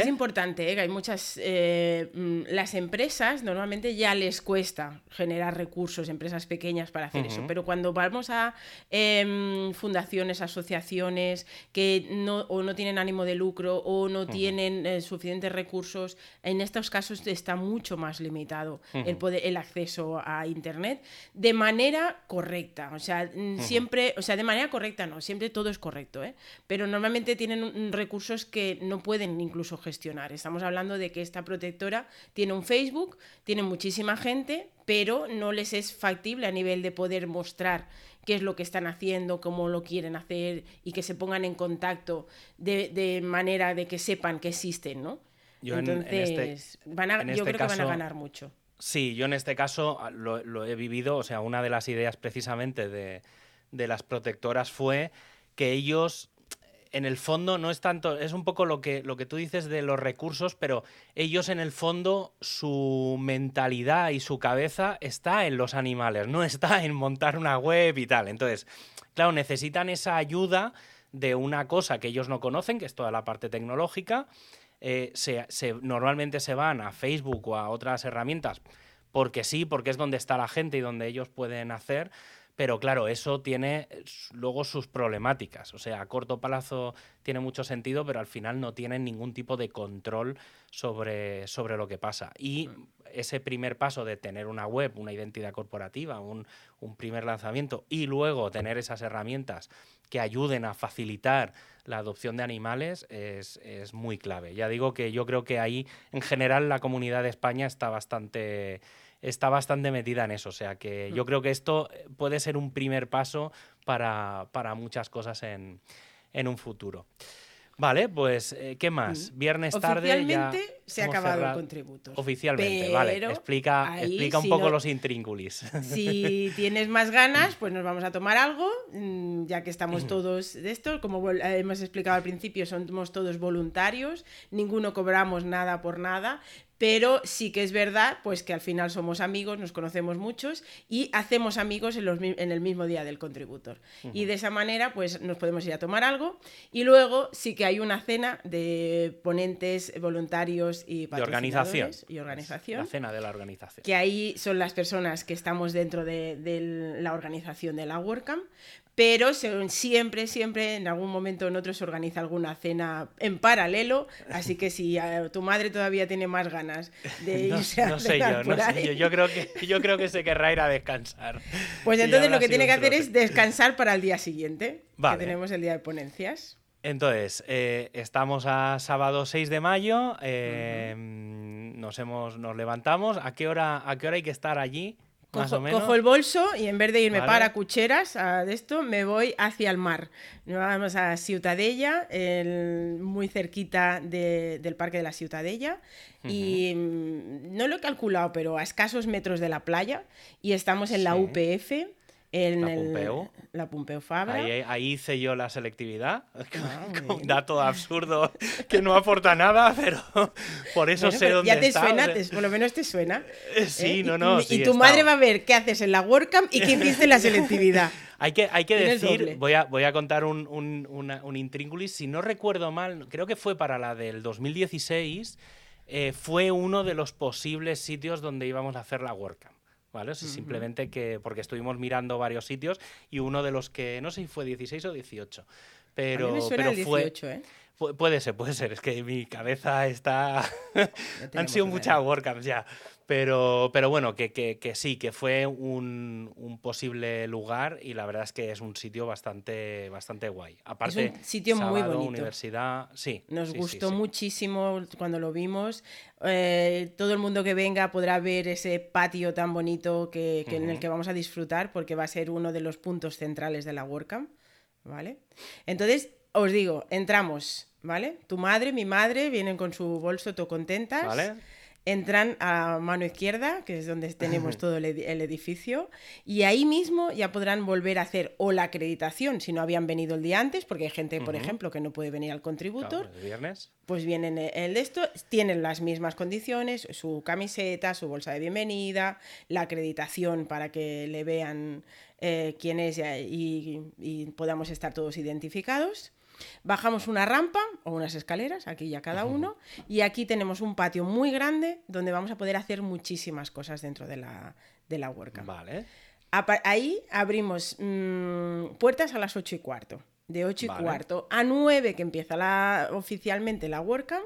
Es importante, ¿eh? que hay muchas... Eh, mm, las empresas normalmente ya les cuesta generar recursos, empresas pequeñas para hacer eso, pero cuando vamos a em, fundaciones, asociaciones que no, o no tienen ánimo de lucro o no tienen eh, suficientes recursos, en estos casos está mucho más limitado el, poder, el acceso a Internet de manera correcta. O sea, mm, siempre, o sea, de manera correcta no, siempre todo es correcto, pero normalmente tienen recursos que no pueden incluso gestionar. Estamos hablando de que esta protectora tiene un Facebook, tiene muchísima gente, pero no les es factible a nivel de poder mostrar qué es lo que están haciendo, cómo lo quieren hacer y que se pongan en contacto de, manera de que sepan que existen, ¿no? Yo Entonces, van a, yo creo que van a ganar mucho. Sí, yo en este caso ah, lo, he vivido, o sea, una de las ideas precisamente de, de las protectoras fue que ellos en el fondo no es tanto, es un poco lo que, lo que tú dices de los recursos, pero ellos en el fondo su mentalidad y su cabeza está en los animales, no está en montar una web y tal. Entonces, claro, necesitan esa ayuda de una cosa que ellos no conocen, que es toda la parte tecnológica. Eh, se, normalmente se van a Facebook o a otras herramientas porque sí, porque es donde está la gente y donde ellos pueden hacer, pero claro, eso tiene luego sus problemáticas. O sea, a corto plazo tiene mucho sentido, pero al final no tienen ningún tipo de control sobre, sobre lo que pasa. Y ese primer paso de tener una web, una identidad corporativa, un, un primer lanzamiento y luego tener esas herramientas que ayuden a facilitar la adopción de animales es, es, muy clave. Ya digo que yo creo que ahí, en general, la comunidad de España está bastante está bastante metida en eso. O sea que yo mm. creo que esto puede ser un primer paso para, muchas cosas en, en un futuro. Vale, pues, eh, ¿qué más? Mm. Viernes tarde. Oficialmente se ha acabado el contributo. Oficialmente, vale. Explica, explica un poco los intríngulis. Si tienes más ganas, pues nos vamos a tomar algo, mm, ya que estamos todos de esto. Como hemos explicado al principio, somos todos voluntarios, ninguno cobramos nada por nada, pero sí que es verdad pues que al final somos amigos, nos conocemos muchos y hacemos amigos en, los, en el mismo día del contributor. Y de esa manera pues nos podemos ir a tomar algo y luego sí que hay una cena de ponentes, voluntarios y organización. Y organización. La cena de la organización. Que ahí son las personas que estamos dentro de, de la organización de la WordCamp, pero siempre, siempre, en algún momento en otro se organiza alguna cena en paralelo, así que si tu madre todavía tiene más ganas de irse no, a sé yo, no sé yo, yo creo que yo creo que se querrá ir a descansar. Pues entonces lo que tiene que hacer es descansar para el día siguiente, que tenemos el día de ponencias. Entonces, eh, estamos a sábado 6 de mayo, eh, nos, hemos, nos levantamos, ¿a qué, hora, ¿a qué hora hay que estar allí? Cojo, el bolso y en vez de irme para Cucheras, a de esto, me voy hacia el mar. Nos vamos a Ciutadella, muy cerquita del Parque de la Ciutadella. Y mm, no lo he calculado, pero a escasos metros de la playa. Y estamos en la UPF en la Pompeu. la Pompeu Fabra. Ahí, hice yo la selectividad. Ah, un dato absurdo que no aporta nada, pero por eso sé dónde Ya te está, suena, por lo menos te suena. Eh, sí, ¿eh? no, no. Y, tu madre va a ver qué haces en la WordCamp y qué hiciste en la selectividad. hay que, hay que decir, voy a, voy a contar un, un, un intríngulis. Si no recuerdo mal, creo que fue para la del 2016. Eh, fue uno de los posibles sitios donde íbamos a hacer la WordCamp. ¿Vale? Simplemente que, porque estuvimos mirando varios sitios y uno de los que, no sé si fue 16 o 18, pero, pero fue... 18, ¿eh? Puede ser, puede ser. Es que mi cabeza está. Han sido muchas WordCamps ya. Pero, pero bueno, que, que, sí, que fue un, un, posible lugar y la verdad es que es un sitio bastante, bastante guay. Aparte, es un sitio muy bonito. universidad, sí. Nos gustó muchísimo cuando lo vimos. Eh, todo el mundo que venga podrá ver ese patio tan bonito que, en el que vamos a disfrutar porque va a ser uno de los puntos centrales de la WordCamp. ¿Vale? Entonces, os digo, entramos, ¿vale? Tu madre, mi madre vienen con su bolso todo contentas. ¿Vale? Entran a mano izquierda, que es donde tenemos todo el, edificio, y ahí mismo ya podrán volver a hacer o la acreditación si no habían venido el día antes, porque hay gente, por ejemplo, que no puede venir al contributor. viernes. Pues vienen el de esto, tienen las mismas condiciones, su camiseta, su bolsa de bienvenida, la acreditación para que le vean eh, quién es y podamos estar todos identificados. Bajamos una rampa o unas escaleras, aquí ya cada uno, y aquí tenemos un patio muy grande donde vamos a poder hacer muchísimas cosas dentro de la, de la WordCamp. Vale. Ahí abrimos mm, puertas a las 8 y cuarto. De 8 y cuarto a 9 que empieza la, oficialmente la WordCamp,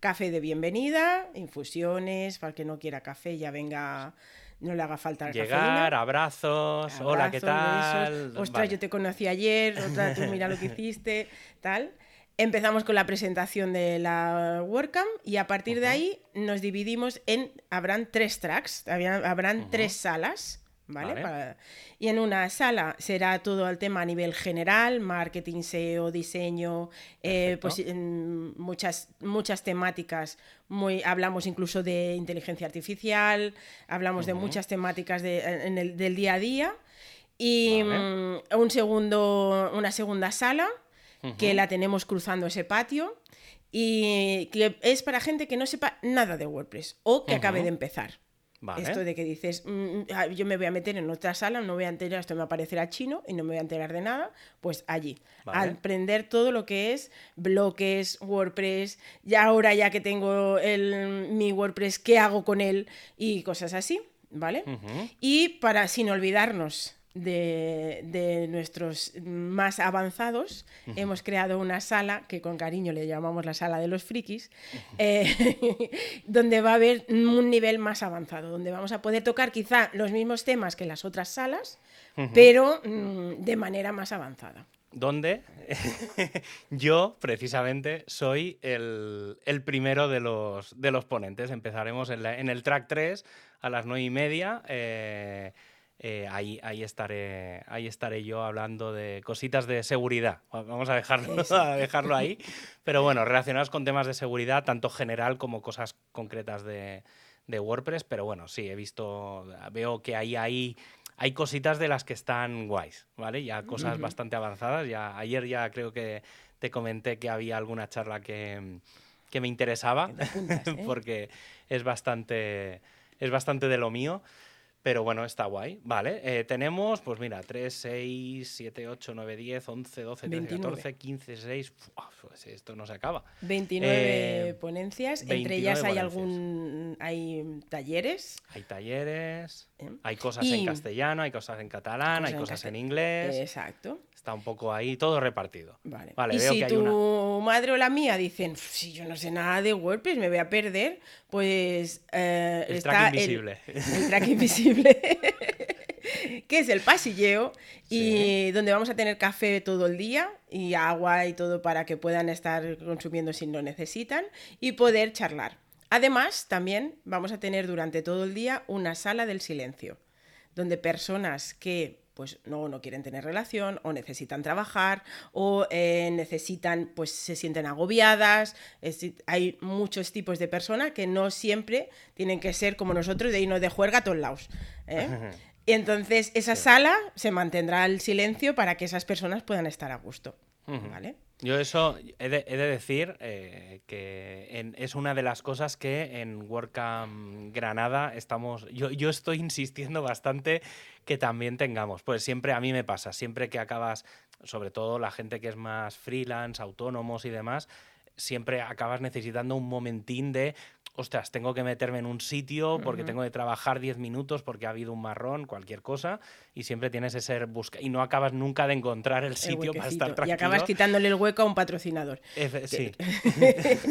café de bienvenida, infusiones, para el que no quiera café ya venga no le haga falta Llegar, abrazos, hola, ¿qué tal? Ostras, yo te conocí ayer, otra, tú mira lo que hiciste, tal. Empezamos con la presentación de la WordCamp y a partir de ahí nos dividimos en, habrán tres tracks, habrán tres salas ¿vale? Y en una sala será todo el tema a nivel general, marketing, SEO, diseño, eh, pues muchas, muchas temáticas. Muy, hablamos incluso de inteligencia artificial, hablamos de muchas temáticas en el, del día a día. Y mm, un segundo, una segunda sala que la tenemos cruzando ese patio y que es para gente que no sepa nada de WordPress o que acabe de empezar. Esto de que dices, mm, ah, yo me voy a meter en otra sala, no voy a enterar, esto me aparecerá chino y no me voy a enterar de nada, pues allí. Aprender todo lo que es bloques, WordPress, ya ahora ya que tengo el, mi WordPress, ¿qué hago con él? Y cosas así, ¿vale? Y para, sin olvidarnos de, nuestros más avanzados, hemos creado una sala que con cariño le llamamos la sala de los frikis, eh, donde va a haber un nivel más avanzado, donde vamos a poder tocar quizá los mismos temas que las otras salas, pero mm, de manera más avanzada. Donde yo, precisamente, soy el, primero de los, de los ponentes. Empezaremos en, en, el track 3 a las 9 y media. Eh, eh, ahí, ahí, estaré, ahí estaré yo hablando de cositas de seguridad. Vamos a dejarlo, a dejarlo ahí. Pero bueno, relacionados con temas de seguridad, tanto general como cosas concretas de, de WordPress. Pero bueno, sí, he visto, veo que ahí hay, hay cositas de las que están guays, ¿vale? Ya cosas bastante avanzadas. Ya, ayer ya creo que te comenté que había alguna charla que, que me interesaba, ¿eh? porque es bastante, es bastante de lo mío. Pero bueno, está guay. Vale, eh, tenemos, pues mira, 3, 6, 7, 8, 9, 10, 11, 12, 13, 14, 15, 16. pues esto no se acaba. 29 eh, ponencias. Entre ellas hay algún. Hay talleres. Hay talleres. ¿Eh? Hay cosas en castellano, hay cosas en catalán, hay cosas en inglés. Exacto está un poco ahí todo repartido. Vale. y si tu madre o la mía dicen, si yo no sé nada de WordPress, me voy a perder, pues eh, el está track invisible. El, track invisible. que es el pasilleo y donde vamos a tener café todo el día y agua y todo para que puedan estar consumiendo si lo necesitan y poder charlar. Además, también vamos a tener durante todo el día una sala del silencio, donde personas que pues no, no quieren tener relación o necesitan trabajar o eh, necesitan, pues se sienten agobiadas. hay muchos tipos de personas que no siempre tienen que ser como nosotros de irnos de juerga a todos lados. ¿eh? Y entonces esa sala se mantendrá el silencio para que esas personas puedan estar a gusto. ¿Vale? Yo eso he de, decir eh, que es una de las cosas que en WordCamp Granada estamos. Yo, yo estoy insistiendo bastante que también tengamos. Pues siempre a mí me pasa, siempre que acabas, sobre todo la gente que es más freelance, autónomos y demás, siempre acabas necesitando un momentín de ostras, tengo que meterme en un sitio porque tengo que trabajar 10 minutos porque ha habido un marrón, cualquier cosa, y siempre tienes ese busca y no acabas nunca de encontrar el sitio para estar tranquilo. Y acabas quitándole el hueco a un patrocinador. sí.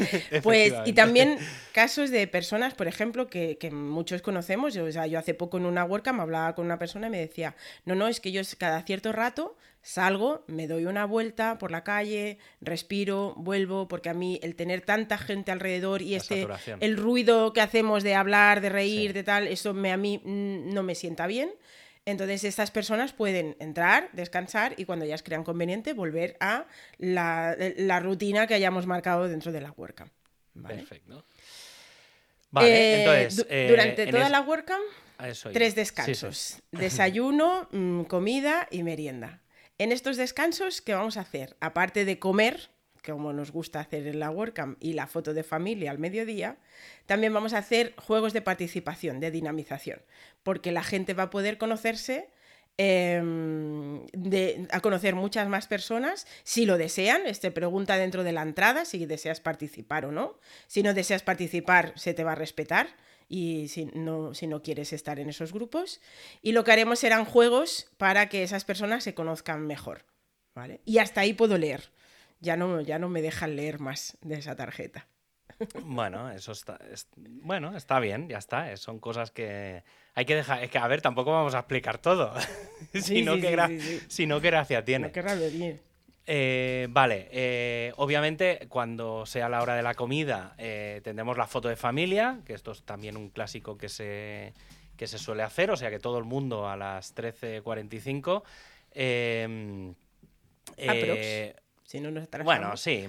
pues, y también casos de personas, por ejemplo, que, muchos conocemos. Yo, o sea, yo hace poco en una WordCamp hablaba con una persona y me decía, no, no, es que yo cada cierto rato salgo, me doy una vuelta por la calle, respiro, vuelvo, porque a mí el tener tanta gente alrededor y este el ruido que hacemos de hablar, de reír, de tal, eso me, a mí mm, no me sienta bien. Entonces estas personas pueden entrar, descansar y cuando ya es crean conveniente volver a la, rutina que hayamos marcado dentro de la WordCamp. Perfecto. Vale, eh, entonces... Eh, durante toda la WordCamp, tres descansos. Desayuno, mm, comida y merienda. En estos descansos, ¿qué vamos a hacer? Aparte de comer, como nos gusta hacer en la WordCamp, y la foto de familia al mediodía, también vamos a hacer juegos de participación, de dinamización, porque la gente va a poder conocerse, em, a conocer muchas más personas, si lo desean, este pregunta dentro de la entrada si deseas participar o no. Si no deseas participar, se te va a respetar y si no, si no quieres estar en esos grupos. Y lo que haremos serán juegos para que esas personas se conozcan mejor. ¿vale? Y hasta ahí puedo leer. Ya no, ya no me dejan leer más de esa tarjeta. Bueno, eso está, bueno, está bien, ya está. Son cosas que hay que dejar. Es que, a ver, tampoco vamos a explicar todo. sino, que sino que gracia tiene. bien. Eh, vale, eh, obviamente cuando sea la hora de la comida eh, tendremos la foto de familia, que esto es también un clásico que se, que se suele hacer, o sea que todo el mundo a las 13.45. Eh, si no nos bueno, sí,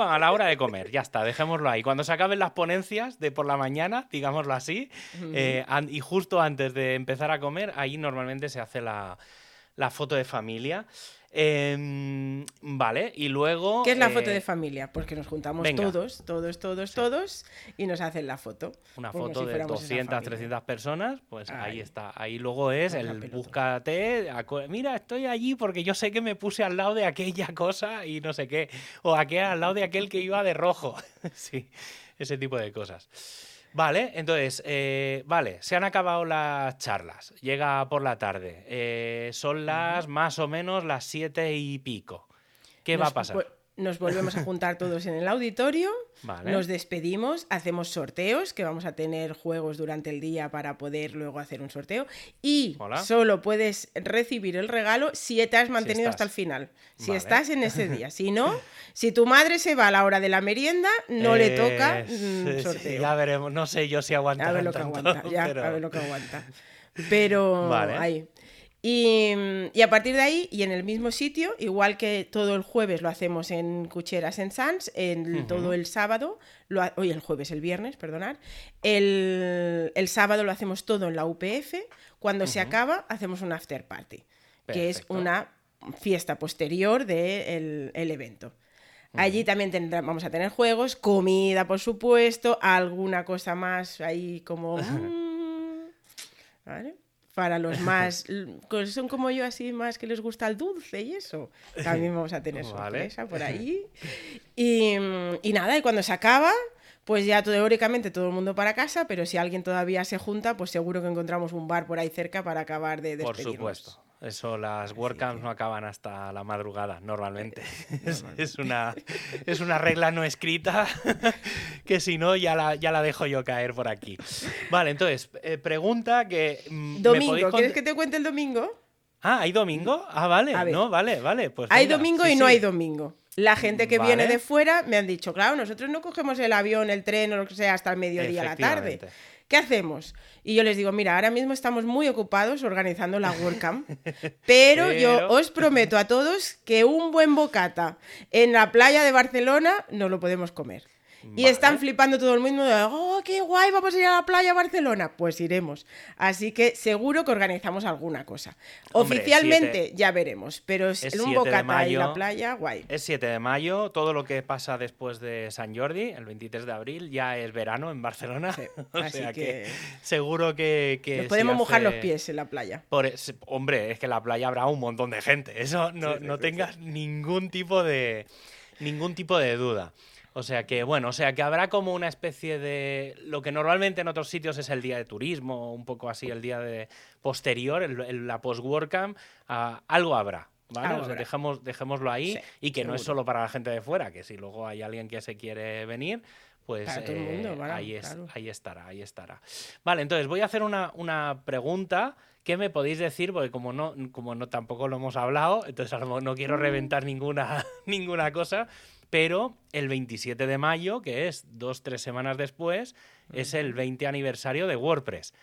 a la hora de comer, ya está, dejémoslo ahí. Cuando se acaben las ponencias de por la mañana, digámoslo así, y justo antes de empezar a comer, ahí normalmente se hace la, la foto de familia. Em, vale, y luego... ¿Qué es la foto eh, de familia? Pues que nos juntamos venga. todos, todos, todos, todos, y nos hacen la foto. Una foto si de fuéramos esa 200, familia. 300 personas, pues ahí Ahí. está. Ahí luego es el pelota. búscate, mira, estoy allí porque yo sé que me puse al lado de aquella cosa y no sé qué. O aquel, al lado de aquel que iba de rojo. sí, ese tipo de cosas. Vale, entonces, eh, vale, se han acabado las charlas. Llega por la tarde. eh, son las más o menos las siete y pico. ¿Qué va a pasar? Nos volvemos a juntar todos en el auditorio, Vale. nos despedimos, hacemos sorteos, que vamos a tener juegos durante el día para poder luego hacer un sorteo. Y Hola. solo puedes recibir el regalo si te has mantenido hasta el final. Si Vale. estás en ese día. Si no, si tu madre se va a la hora de la merienda, no le toca mm, sí, sorteo. Ya veremos, no sé yo si aguantarán A ver lo que aguanta, ya, pero- a ver lo que aguanta. Pero Vale. ahí. Y, y a partir de ahí, y en el mismo sitio, igual que todo el jueves lo hacemos en Cucheras en Sans, en todo el sábado, lo ha- hoy el jueves, el viernes, perdonad, el, el sábado lo hacemos todo en la UPF, cuando se acaba hacemos un after party, que es una fiesta posterior del el evento. Allí también tendrá- vamos a tener juegos, comida, por supuesto, alguna cosa más ahí como... mm, ¿vale? Para los más... son como yo así más que les gusta el dulce y eso. También vamos a tener Vale. sorpresa por ahí. Y, y nada, y cuando se acaba, pues ya teóricamente todo el mundo para casa, pero si alguien todavía se junta, pues seguro que encontramos un bar por ahí cerca para acabar de Por despedirnos. supuesto. Eso, las WordCamps no acaban hasta la madrugada, normalmente. Es, es una, es una regla no escrita que si no ya la, ya la dejo yo caer por aquí. Vale, entonces, eh, pregunta que... mm, ¿me Domingo, ¿quieres que te cuente el domingo? Ah, ¿hay domingo? Ah, vale, no, vale, vale. Pues Hay venga, domingo sí, y no sí. hay domingo. La gente que viene de fuera me han dicho, claro, nosotros no cogemos el avión, el tren o lo que sea hasta el mediodía a la tarde. ¿Qué hacemos? Y yo les digo, mira, ahora mismo estamos muy ocupados organizando la WordCamp, pero, yo Pero- os prometo a todos que un buen bocata en la playa de Barcelona no lo podemos comer. Y Vale. están flipando todo el mundo de, oh, qué guay, vamos a ir a la playa a Barcelona. Pues iremos. Así que seguro que organizamos alguna cosa. Hombre, Oficialmente siete- ya veremos, pero es en 7 un de bocata y mayo. la playa, guay. Es 7 de mayo, todo lo que pasa después de San Jordi, el 23 de abril, ya es verano en Barcelona. Sí, o así sea que, que seguro que... que Nos si podemos mojar los pies en la playa. Por es- hombre, es que en la playa habrá un montón de gente. Eso no, Sí, no tengas ningún tipo de ningún tipo de duda. O sea que, bueno, o sea que habrá como una especie de. Lo que normalmente en otros sitios es el día de turismo, un poco así, el día de posterior, el- el- la post-WordCamp, ah, algo habrá. ¿Vale? Algo O sea, habrá. dejemos, dejémoslo ahí Sí, y que no es seguro. solo para la gente de fuera, que si luego hay alguien que se quiere venir, pues Para todo el eh, mundo, claro, ahí, es- claro. ahí estará, ahí estará. Vale, entonces voy a hacer una, una pregunta que me podéis decir, porque como no, como no tampoco lo hemos hablado, entonces no quiero Mm. reventar ninguna, ninguna cosa, pero el 27 de mayo, que es dos, tres semanas después, es el 20 aniversario de WordPress.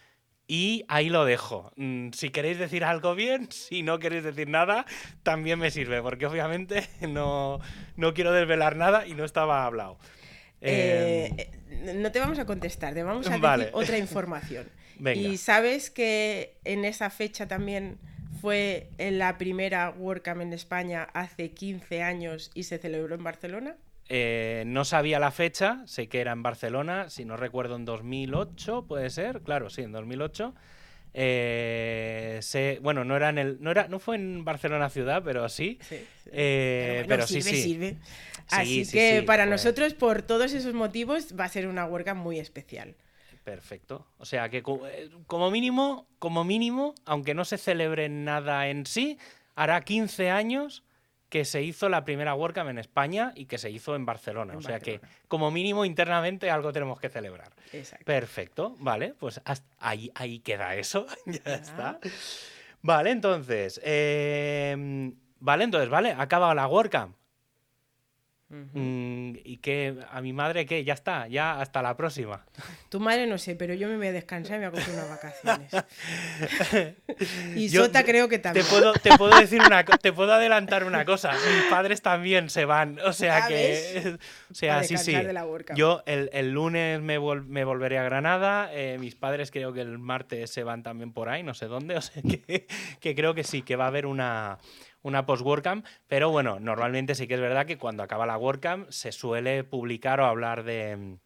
Y ahí lo dejo. Mm, Si queréis decir algo bien, si no queréis decir nada, también me sirve, porque obviamente no, no quiero desvelar nada y no estaba hablado. Eh, Eh, eh, no te vamos a contestar, te vamos a Vale. decir otra información. Venga. Y sabes que en esa fecha también fue en la primera WordCamp en España hace 15 años y se celebró en Barcelona. Eh, no sabía la fecha, sé que era en Barcelona, si no recuerdo en 2008, puede ser, claro, sí, en 2008. Eh, sé- bueno, no era en el, no era, no fue en Barcelona ciudad, pero sí. Sí, sí. Eh, bueno, pero sirve, sí. sirve. Sí, Así sí, que para nosotros, por todos esos motivos, va a ser una WordCamp muy especial. Perfecto. O sea que eh, como mínimo, como mínimo, aunque no se celebre nada en sí, hará 15 años que se hizo la primera WordCamp en España y que se hizo en Barcelona. En o sea que como mínimo internamente algo tenemos que celebrar. Exacto. Perfecto, vale, pues hasta ahí, ahí queda eso, ya está. Vale, entonces, eh, vale, entonces, vale, ha acabado la WordCamp. Mm, ¿Y qué? ¿A mi madre qué? Ya está, ya hasta la próxima. Tu madre no sé, pero yo me voy a descansar y me voy a coger unas vacaciones. y Yo Sota creo que Te también. puedo, te puedo decir una te puedo adelantar una cosa. Mis padres también se van. O sea ¿Ya que. O sea, sí, sí. Yo el, el lunes me, vol- me volveré a Granada. eh, mis padres creo que el martes se van también por ahí, no sé dónde. O sea que, que creo que sí, que va a haber una, una post-WordCamp, pero bueno, normalmente sí que es verdad que cuando acaba la WordCamp se suele publicar o hablar de,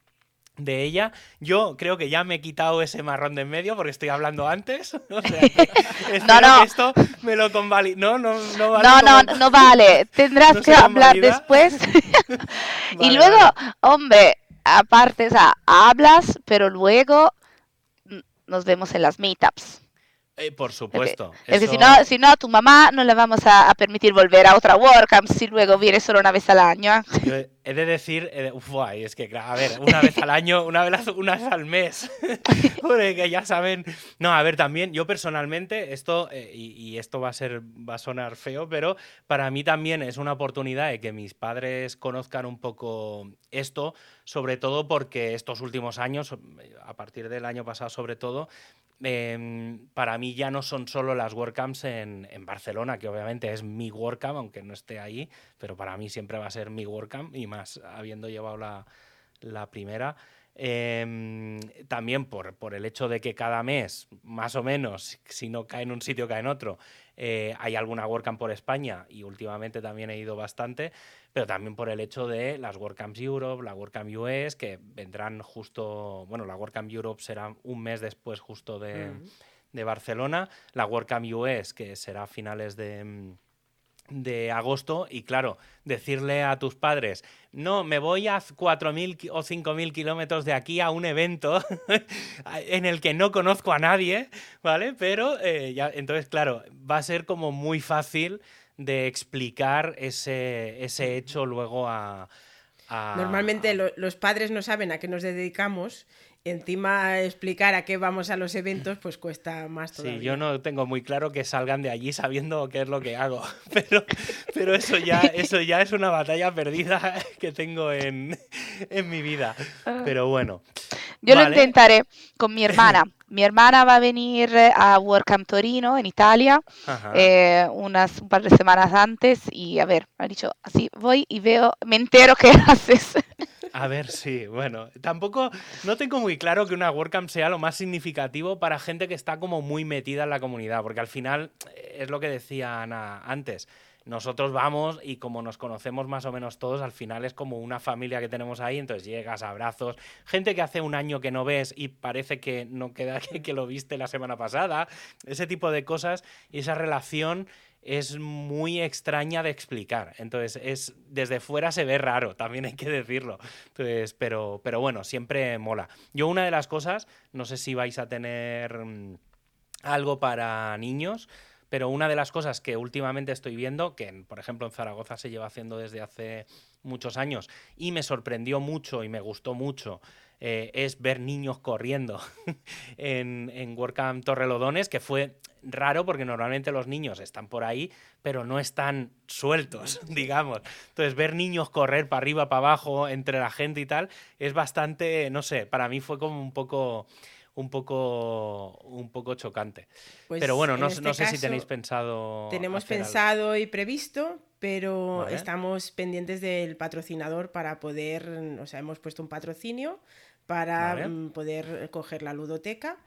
de ella. Yo creo que ya me he quitado ese marrón de en medio porque estoy hablando antes. O sea, que No, no. que esto me lo convali... No, no, no vale. No, no, no vale. Tendrás No que hablar convalida. después. y luego, vale. hombre, aparte, o sea, hablas, pero luego nos vemos en las meetups. Eh, por supuesto. Es que si no, si no, a tu mamá no le vamos a, a permitir volver a otra WordCamp si luego viene solo una vez al año. Yo he de decir, he de- uf, guay, es que, a ver, una vez al año, una vez, una vez al mes, que ya saben. No, a ver, también, yo personalmente, esto, eh, y, y esto va a ser, va a sonar feo, pero para mí también es una oportunidad de que mis padres conozcan un poco esto, sobre todo porque estos últimos años, a partir del año pasado sobre todo, em, para mí ya no son solo las WordCamps en, Barcelona, que obviamente es mi WordCamp, aunque no esté ahí, pero para mí siempre va a ser mi WordCamp y más habiendo llevado la primera. Em, también por, por el hecho de que cada mes, más o menos, si no cae en un sitio, cae en otro, eh, hay alguna WordCamp por España y últimamente también he ido bastante, pero también por el hecho de las WordCamps Europe, la WordCamp US, que vendrán justo, bueno, la WordCamp Europe será un mes después justo de, de Barcelona, la WordCamp US, que será a finales de, de agosto, y claro, decirle a tus padres, no, me voy a 4.000 ki- o 5.000 kilómetros de aquí a un evento en el que no conozco a nadie, ¿vale? Pero eh, ya, entonces, claro, va a ser como muy fácil de explicar ese, ese hecho luego a... a- Normalmente lo- los padres no saben a qué nos dedicamos. Encima explicar a qué vamos a los eventos, pues cuesta más todavía. Sí, yo no tengo muy claro que salgan de allí sabiendo qué es lo que hago, pero, pero eso, ya, eso ya es una batalla perdida que tengo en, en mi vida. Pero bueno, Yo lo Vale. intentaré con mi hermana. Mi hermana va a venir a WordCamp Torino, en Italia, eh, unas un par de semanas antes y a ver, me ha dicho, así voy y veo, me entero qué haces. A ver, sí, bueno, tampoco, no tengo muy claro que una WordCamp sea lo más significativo para gente que está como muy metida en la comunidad, porque al final eh, es lo que decía Ana antes. Nosotros vamos y como nos conocemos más o menos todos, al final es como una familia que tenemos ahí, entonces llegas, abrazos, gente que hace un año que no ves y parece que no queda que, que lo viste la semana pasada, ese tipo de cosas y esa relación es muy extraña de explicar. Entonces, es desde fuera se ve raro, también hay que decirlo. Entonces, pero, pero bueno, siempre mola. Yo una de las cosas, no sé si vais a tener mm, algo para niños, pero una de las cosas que últimamente estoy viendo, que por ejemplo en Zaragoza se lleva haciendo desde hace muchos años y me sorprendió mucho y me gustó mucho, eh, es ver niños corriendo en, en WordCamp Torrelodones, que fue raro porque normalmente los niños están por ahí, pero no están sueltos, digamos. Entonces, ver niños correr para arriba, para abajo, entre la gente y tal, es bastante, no sé, para mí fue como un poco un poco un poco chocante. Pues, pero bueno, en no, este no sé si tenéis pensado Tenemos algo. pensado y previsto, pero Vale. estamos pendientes del patrocinador para poder, o sea, hemos puesto un patrocinio para Vale. mm, poder coger la ludoteca.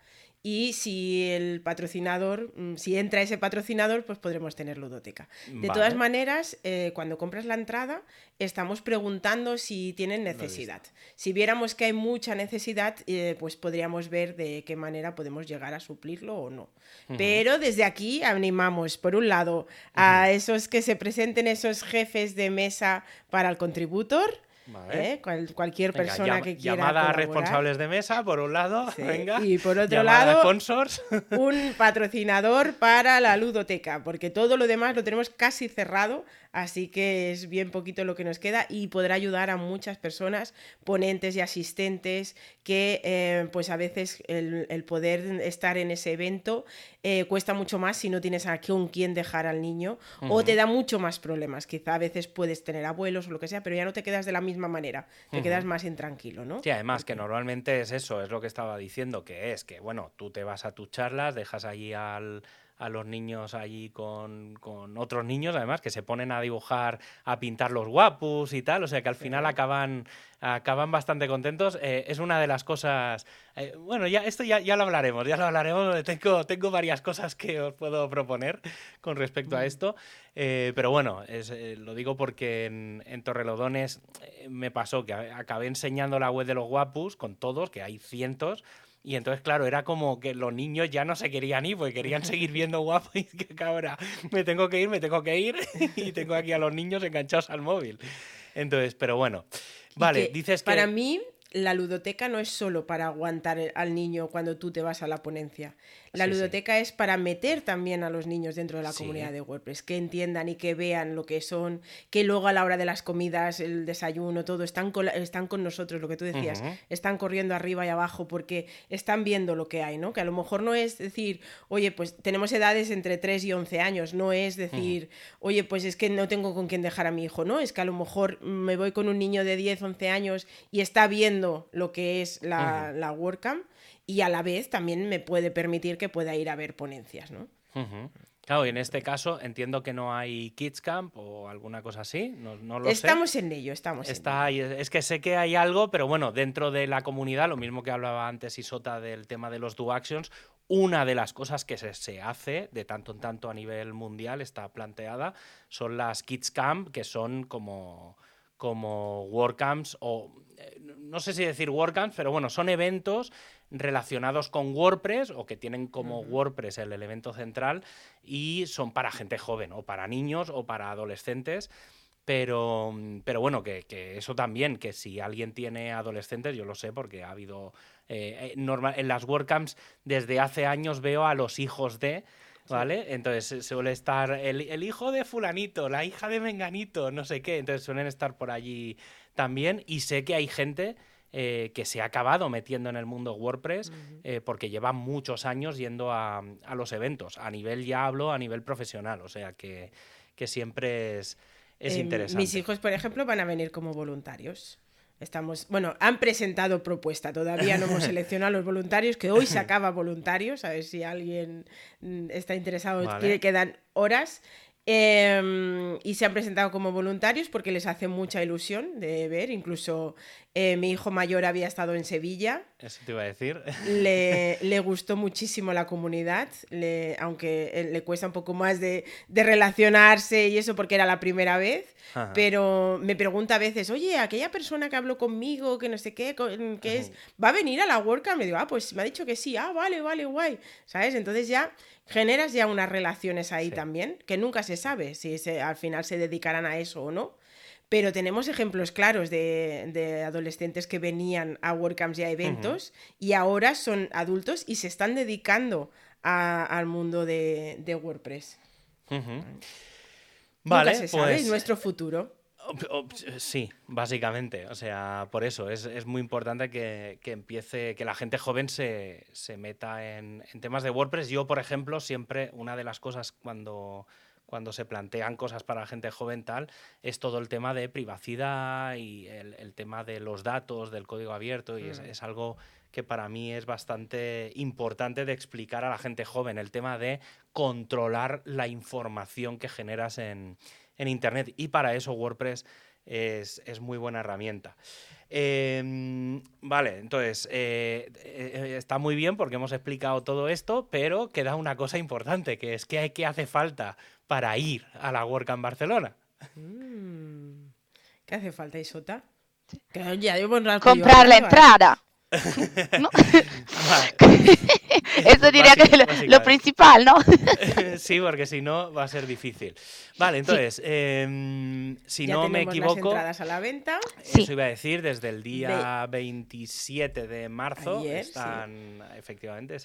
Y si el patrocinador, mm, si entra ese patrocinador, pues podremos tener ludoteca. De Vale. todas maneras, eh, cuando compras la entrada, estamos preguntando si tienen necesidad. Si viéramos que hay mucha necesidad, eh, pues podríamos ver de qué manera podemos llegar a suplirlo o no. Pero desde aquí animamos, por un lado, a esos que se presenten esos jefes de mesa para el contributor. Vale. ¿eh? Cual- cualquier Venga, persona llama- que quiera. llamada a responsables de mesa, por un lado, Sí, venga. y por otro lado- sponsors. un patrocinador para la ludoteca, porque todo lo demás lo tenemos casi cerrado, así que es bien poquito lo que nos queda y podrá ayudar a muchas personas, ponentes y asistentes, que eh, pues a veces el, el poder estar en ese evento eh, cuesta mucho más si no tienes a con quién dejar al niño o te da mucho más problemas. Quizá a veces puedes tener abuelos o lo que sea, pero ya no te quedas de la misma manera, te quedas más intranquilo, ¿no? Sí, además que normalmente es eso, es lo que estaba diciendo, que es que, bueno, tú te vas a tus charlas, dejas allí al, a los niños allí con, otros niños, además, que se ponen a dibujar, a pintar los guapos y tal, o sea que al final acaban, acaban bastante contentos. Eh, es una de las cosas, eh, bueno, ya esto ya, ya, lo hablaremos, ya lo hablaremos, tengo, tengo varias cosas que os puedo proponer con respecto a mm. esto, eh, pero bueno, lo digo porque en, en Torrelodones me pasó que acabé enseñando la web de los guapos con todos, que hay cientos, y entonces, claro, era como que los niños ya no se querían ir, porque querían seguir viendo guapo y que ahora me tengo que ir, me tengo que ir y tengo aquí a los niños enganchados al móvil. Entonces, pero bueno. Vale, dices que... Para mí, la ludoteca no es solo para aguantar al niño cuando tú te vas a la ponencia. La ludoteca es para meter también a los niños dentro de la comunidad de WordPress, que entiendan y que vean lo que son, que luego a la hora de las comidas, el desayuno, todo, están con, están con nosotros, lo que tú decías, están corriendo arriba y abajo porque están viendo lo que hay, ¿no? Que a lo mejor no es decir, oye, pues tenemos edades entre 3 y 11 años, no es decir, oye, pues es que no tengo con quién dejar a mi hijo, ¿no? Es que a lo mejor me voy con un niño de 10, 11 años y está viendo lo que es la, la WordCamp y a la vez también me puede permitir que pueda ir a ver ponencias, ¿no? Claro, y en este caso entiendo que no hay Kids Camp o alguna cosa así, no, lo estamos en ello, estamos Está en ello. Es que sé que hay algo, pero bueno, dentro de la comunidad, lo mismo que hablaba antes Isota del tema de los do actions, una de las cosas que se, se, hace de tanto en tanto a nivel mundial, está planteada, son las Kids Camp, que son como, como WordCamps o eh, no sé si decir WordCamps, pero bueno, son eventos relacionados con WordPress o que tienen como WordPress el elemento central y son para gente joven o para niños o para adolescentes. Pero, pero bueno, que, eso también, que si alguien tiene adolescentes, yo lo sé porque ha habido... Eh, eh en las WordCamps desde hace años veo a los hijos de... ¿Vale? Entonces suele estar el, el, hijo de fulanito, la hija de menganito, no sé qué. Entonces suelen estar por allí también. Y sé que hay gente eh, que se ha acabado metiendo en el mundo WordPress eh, porque lleva muchos años yendo a, los eventos. A nivel, ya hablo, a nivel profesional, o sea que, siempre es, es em, interesante. Mis hijos, por ejemplo, van a venir como voluntarios. Estamos, bueno, han presentado propuesta, todavía no hemos seleccionado a los voluntarios, que hoy se acaba voluntarios, a ver si alguien mm, está interesado, quiere que dan horas. Em, y se han presentado como voluntarios porque les hace mucha ilusión de ver. Incluso eh, mi hijo mayor había estado en Sevilla. Eso te iba a decir. Le, le gustó muchísimo la comunidad, le, aunque eh, le cuesta un poco más de, de, relacionarse y eso porque era la primera vez. Pero me pregunta a veces, oye, aquella persona que habló conmigo, que no sé qué, que es, ¿va a venir a la WordCamp? Me digo, ah, pues me ha dicho que sí, ah, vale, vale, guay. ¿Sabes? Entonces ya generas ya unas relaciones ahí también, que nunca se sabe si se, al final se dedicarán a eso o no. Pero tenemos ejemplos claros de, adolescentes que venían a WordCamps y a eventos y ahora son adultos y se están dedicando al mundo de, WordPress. Vale, se sabe, pues... nuestro futuro. Sí, básicamente. O sea, por eso es, muy importante que, empiece, que la gente joven se, meta en, temas de WordPress. Yo, por ejemplo, siempre una de las cosas cuando, cuando se plantean cosas para la gente joven tal, es todo el tema de privacidad y el, tema de los datos, del código abierto, y es, algo que para mí es bastante importante de explicar a la gente joven, el tema de controlar la información que generas en, en Internet. Y para eso WordPress es, muy buena herramienta. Em, vale, entonces, eh, eh, está muy bien porque hemos explicado todo esto, pero queda una cosa importante, que es que, ¿qué hace falta para ir a la WordCamp Barcelona? Mm. ¿Qué hace falta, Isota? ya Comprar la entrada. Eso diría que es lo, principal, ¿no? sí, porque si no va a ser difícil. Vale, entonces, em, si no me equivoco. entradas a la venta. Eso iba a decir, desde el día 27 de marzo están, efectivamente,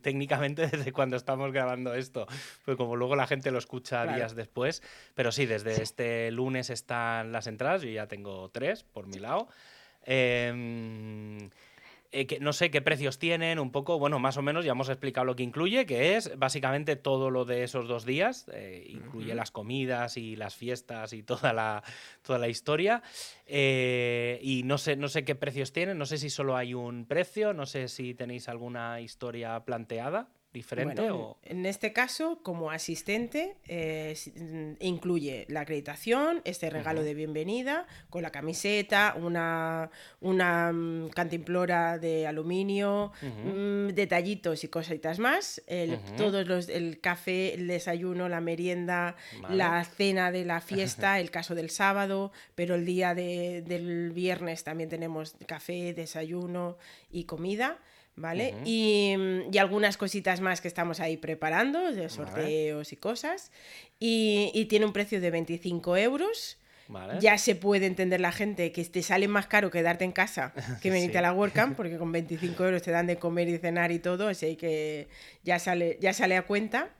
técnicamente desde cuando estamos grabando esto, pues como luego la gente lo escucha días después, pero sí, desde este lunes están las entradas, yo ya tengo tres por mi lado. Eh, eh, que no sé qué precios tienen, un poco, bueno, más o menos ya hemos explicado lo que incluye, que es básicamente todo lo de esos dos días, eh, incluye las comidas y las fiestas y toda la, toda la historia. Eh, y no sé, no sé qué precios tienen, no sé si solo hay un precio, no sé si tenéis alguna historia planteada. Diferente? o... En este caso, como asistente, eh, mm, incluye la acreditación, este regalo de bienvenida, con la camiseta, una, una mm, cantimplora de aluminio, mm, detallitos y cositas más. El, Todos los, el café, el desayuno, la merienda, la cena de la fiesta, el caso del sábado, pero el día del viernes también tenemos café, desayuno y comida. ¿Vale? y, algunas cositas más que estamos ahí preparando, de sorteos y cosas. Y, tiene un precio de 25 euros. Ya se puede entender la gente que te sale más caro quedarte en casa que venirte a la WordCamp, porque con 25 euros te dan de comer y cenar y todo, así que ya sale, ya sale a cuenta.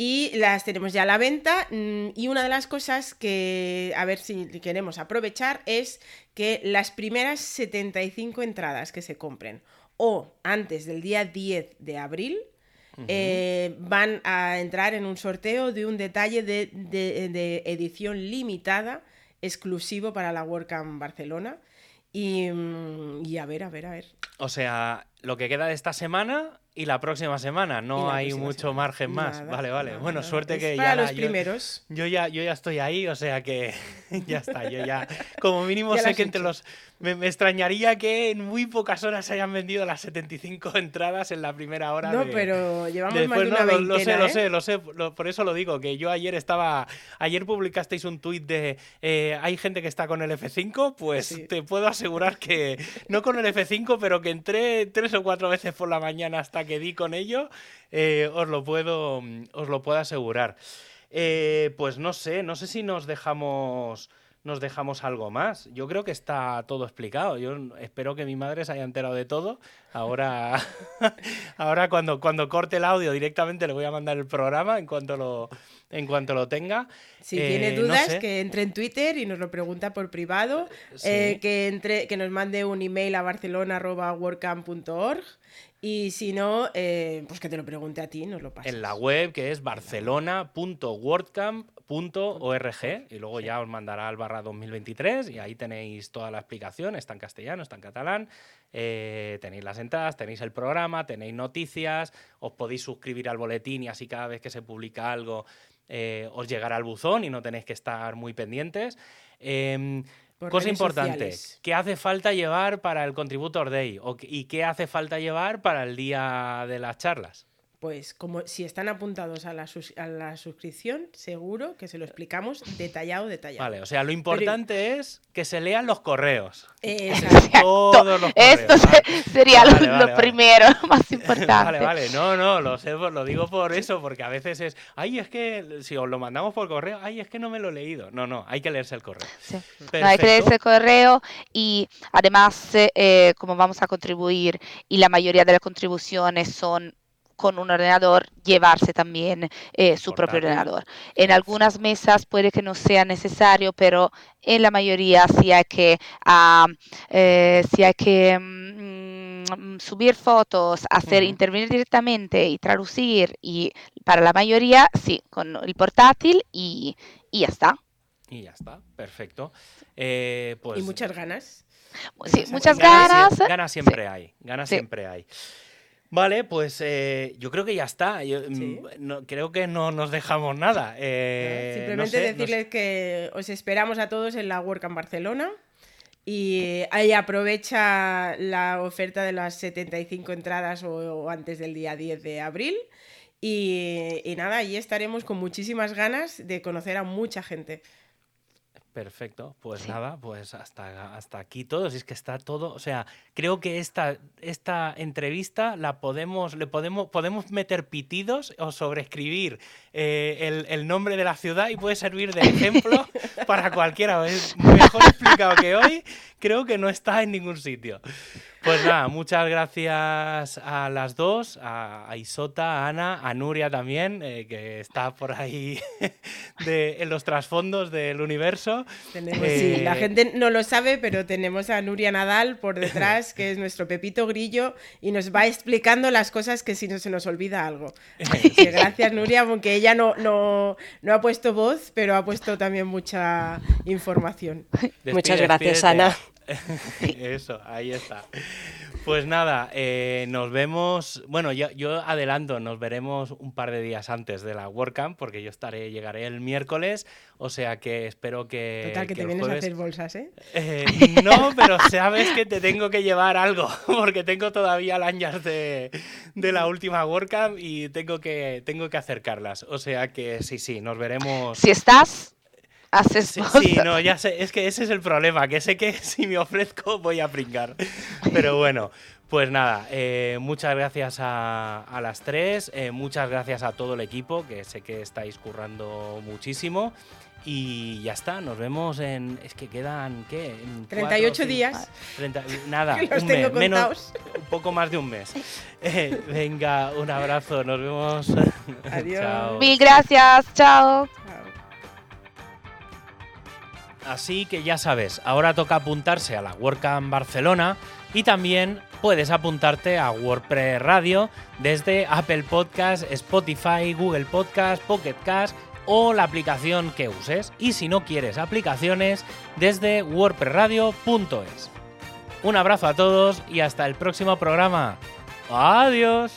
Y las tenemos ya a la venta. Mm, y una de las cosas que, a ver si queremos aprovechar, es que las primeras 75 entradas que se compren o antes del día 10 de abril, eh, van a entrar en un sorteo de un detalle de, edición limitada exclusivo para la WordCamp Barcelona. Y, mm, y, a ver, a ver, a ver. O sea, lo que queda de esta semana y la próxima semana. No hay mucho margen más. vale, vale. bueno, suerte que ya. los primeros. Yo ya, yo ya estoy ahí, o sea que ya está. Yo ya, como mínimo, sé que entre los. Me, extrañaría que en muy pocas horas se hayan vendido las 75 entradas en la primera hora. No, pero llevamos más de una no, lo, sé, lo ¿eh? sé, lo sé. por eso lo digo, que yo ayer estaba. Ayer publicasteis un tuit de. Eh, hay gente que está con el F5, pues te puedo asegurar que. No con el F5, pero que entré tres o cuatro veces por la mañana hasta que di con ello, eh, os, lo puedo, os lo puedo asegurar. Pues no sé, no sé si nos dejamos nos dejamos algo más. Yo creo que está todo explicado. Yo espero que mi madre se haya enterado de todo. Ahora, ahora cuando, cuando corte el audio directamente le voy a mandar el programa en cuanto lo, en cuanto lo tenga. Si tiene eh, dudas, que entre en Twitter y nos lo pregunta por privado. que, entre, que nos mande un email a barcelona.wordcamp.org y si no, eh, pues que te lo pregunte a ti, nos lo pasas. En la web que es barcelona.wordcamp.org y luego ya os mandará al barra 2023 y ahí tenéis toda la explicación, está en castellano, está en catalán, eh, tenéis las entradas, tenéis el programa, tenéis noticias, os podéis suscribir al boletín y así cada vez que se publica algo eh, os llegará al buzón y no tenéis que estar muy pendientes. Em, Cosa importante, ¿qué hace falta llevar para el Contributor Day? ¿Y qué hace falta llevar para el día de las charlas? Pues como si están apuntados a la, a la suscripción, seguro que se lo explicamos detallado, detallado. Vale, o sea, lo importante es que se lean los correos. Todos los correos. Esto sería lo, primero, más importante. Vale, vale, no, no, lo, sé, lo digo por eso, porque a veces es, ay, es que si os lo mandamos por correo, ay, es que no me lo he leído. No, no, hay que leerse el correo. hay que leerse el correo y además, eh, como vamos a contribuir y la mayoría de las contribuciones son con un ordenador llevarse también eh, su propio ordenador. En algunas mesas puede que no sea necesario, pero en la mayoría sí hay que, eh, hay que mm, subir fotos, hacer intervenir directamente y traducir. Y para la mayoría, sí, con el portátil y, ya está. Y ya está, perfecto. Eh, pues, y muchas ganas. Sí, muchas ganas. Ganas, siempre hay, ganas siempre hay. Vale, pues eh, yo creo que ya está. Mm, creo que no nos dejamos nada. Eh, Simplemente decirles que os esperamos a todos en la WordCamp Barcelona. Y ahí aprovecha la oferta de las 75 entradas o, antes del día 10 de abril. Y, y nada, ahí estaremos con muchísimas ganas de conocer a mucha gente. Perfecto, pues nada, pues hasta, hasta aquí todo, si es que está todo, o sea, creo que esta, esta entrevista la podemos, le podemos, podemos meter pitidos o sobreescribir eh, el, nombre de la ciudad y puede servir de ejemplo para cualquiera. Es mejor explicado que hoy, creo que no está en ningún sitio. Pues nada, muchas gracias a las dos, a, Isota, a Ana, a Nuria también, eh, que está por ahí en los trasfondos del universo. Tenemos, sí, la eh, gente no lo sabe, pero tenemos a Nuria Nadal por detrás, que es nuestro Pepito Grillo, y nos va explicando las cosas que si no se nos olvida algo. gracias, Nuria, aunque ella no, no, no, ha puesto voz, pero ha puesto también mucha información. Muchas gracias, Ana. Eso, ahí está. Pues nada, eh, nos vemos. Bueno, yo, yo, adelanto, nos veremos un par de días antes de la WordCamp, porque yo estaré, llegaré el miércoles. O sea que espero que. Total, que, te vienes a hacer bolsas, ¿eh? ¿eh? No, pero sabes que te tengo que llevar algo, porque tengo todavía lanyards de, de la última WordCamp y tengo que, tengo que acercarlas. O sea que sí, sí, nos veremos. Si estás, haces sí, sí, no, ya sé, es que ese es el problema, que sé que si me ofrezco voy a pringar. Pero bueno, pues nada, eh, muchas gracias a, a las tres, eh, muchas gracias a todo el equipo, que sé que estáis currando muchísimo. Y ya está, nos vemos en. Es que quedan, ¿qué? En 38 cuatro, días. 30, nada, Los un tengo mes, menos, un poco más de un mes. Eh, venga, un abrazo, nos vemos. Adiós. Chao. Mil gracias, chao. Chao. Así que ya sabes, ahora toca apuntarse a la WordCamp Barcelona y también puedes apuntarte a WordPress Radio desde Apple Podcast, Spotify, Google Podcast, Pocket Cast o la aplicación que uses. Y si no quieres aplicaciones, desde wordpressradio.es. Un abrazo a todos y hasta el próximo programa. Adiós.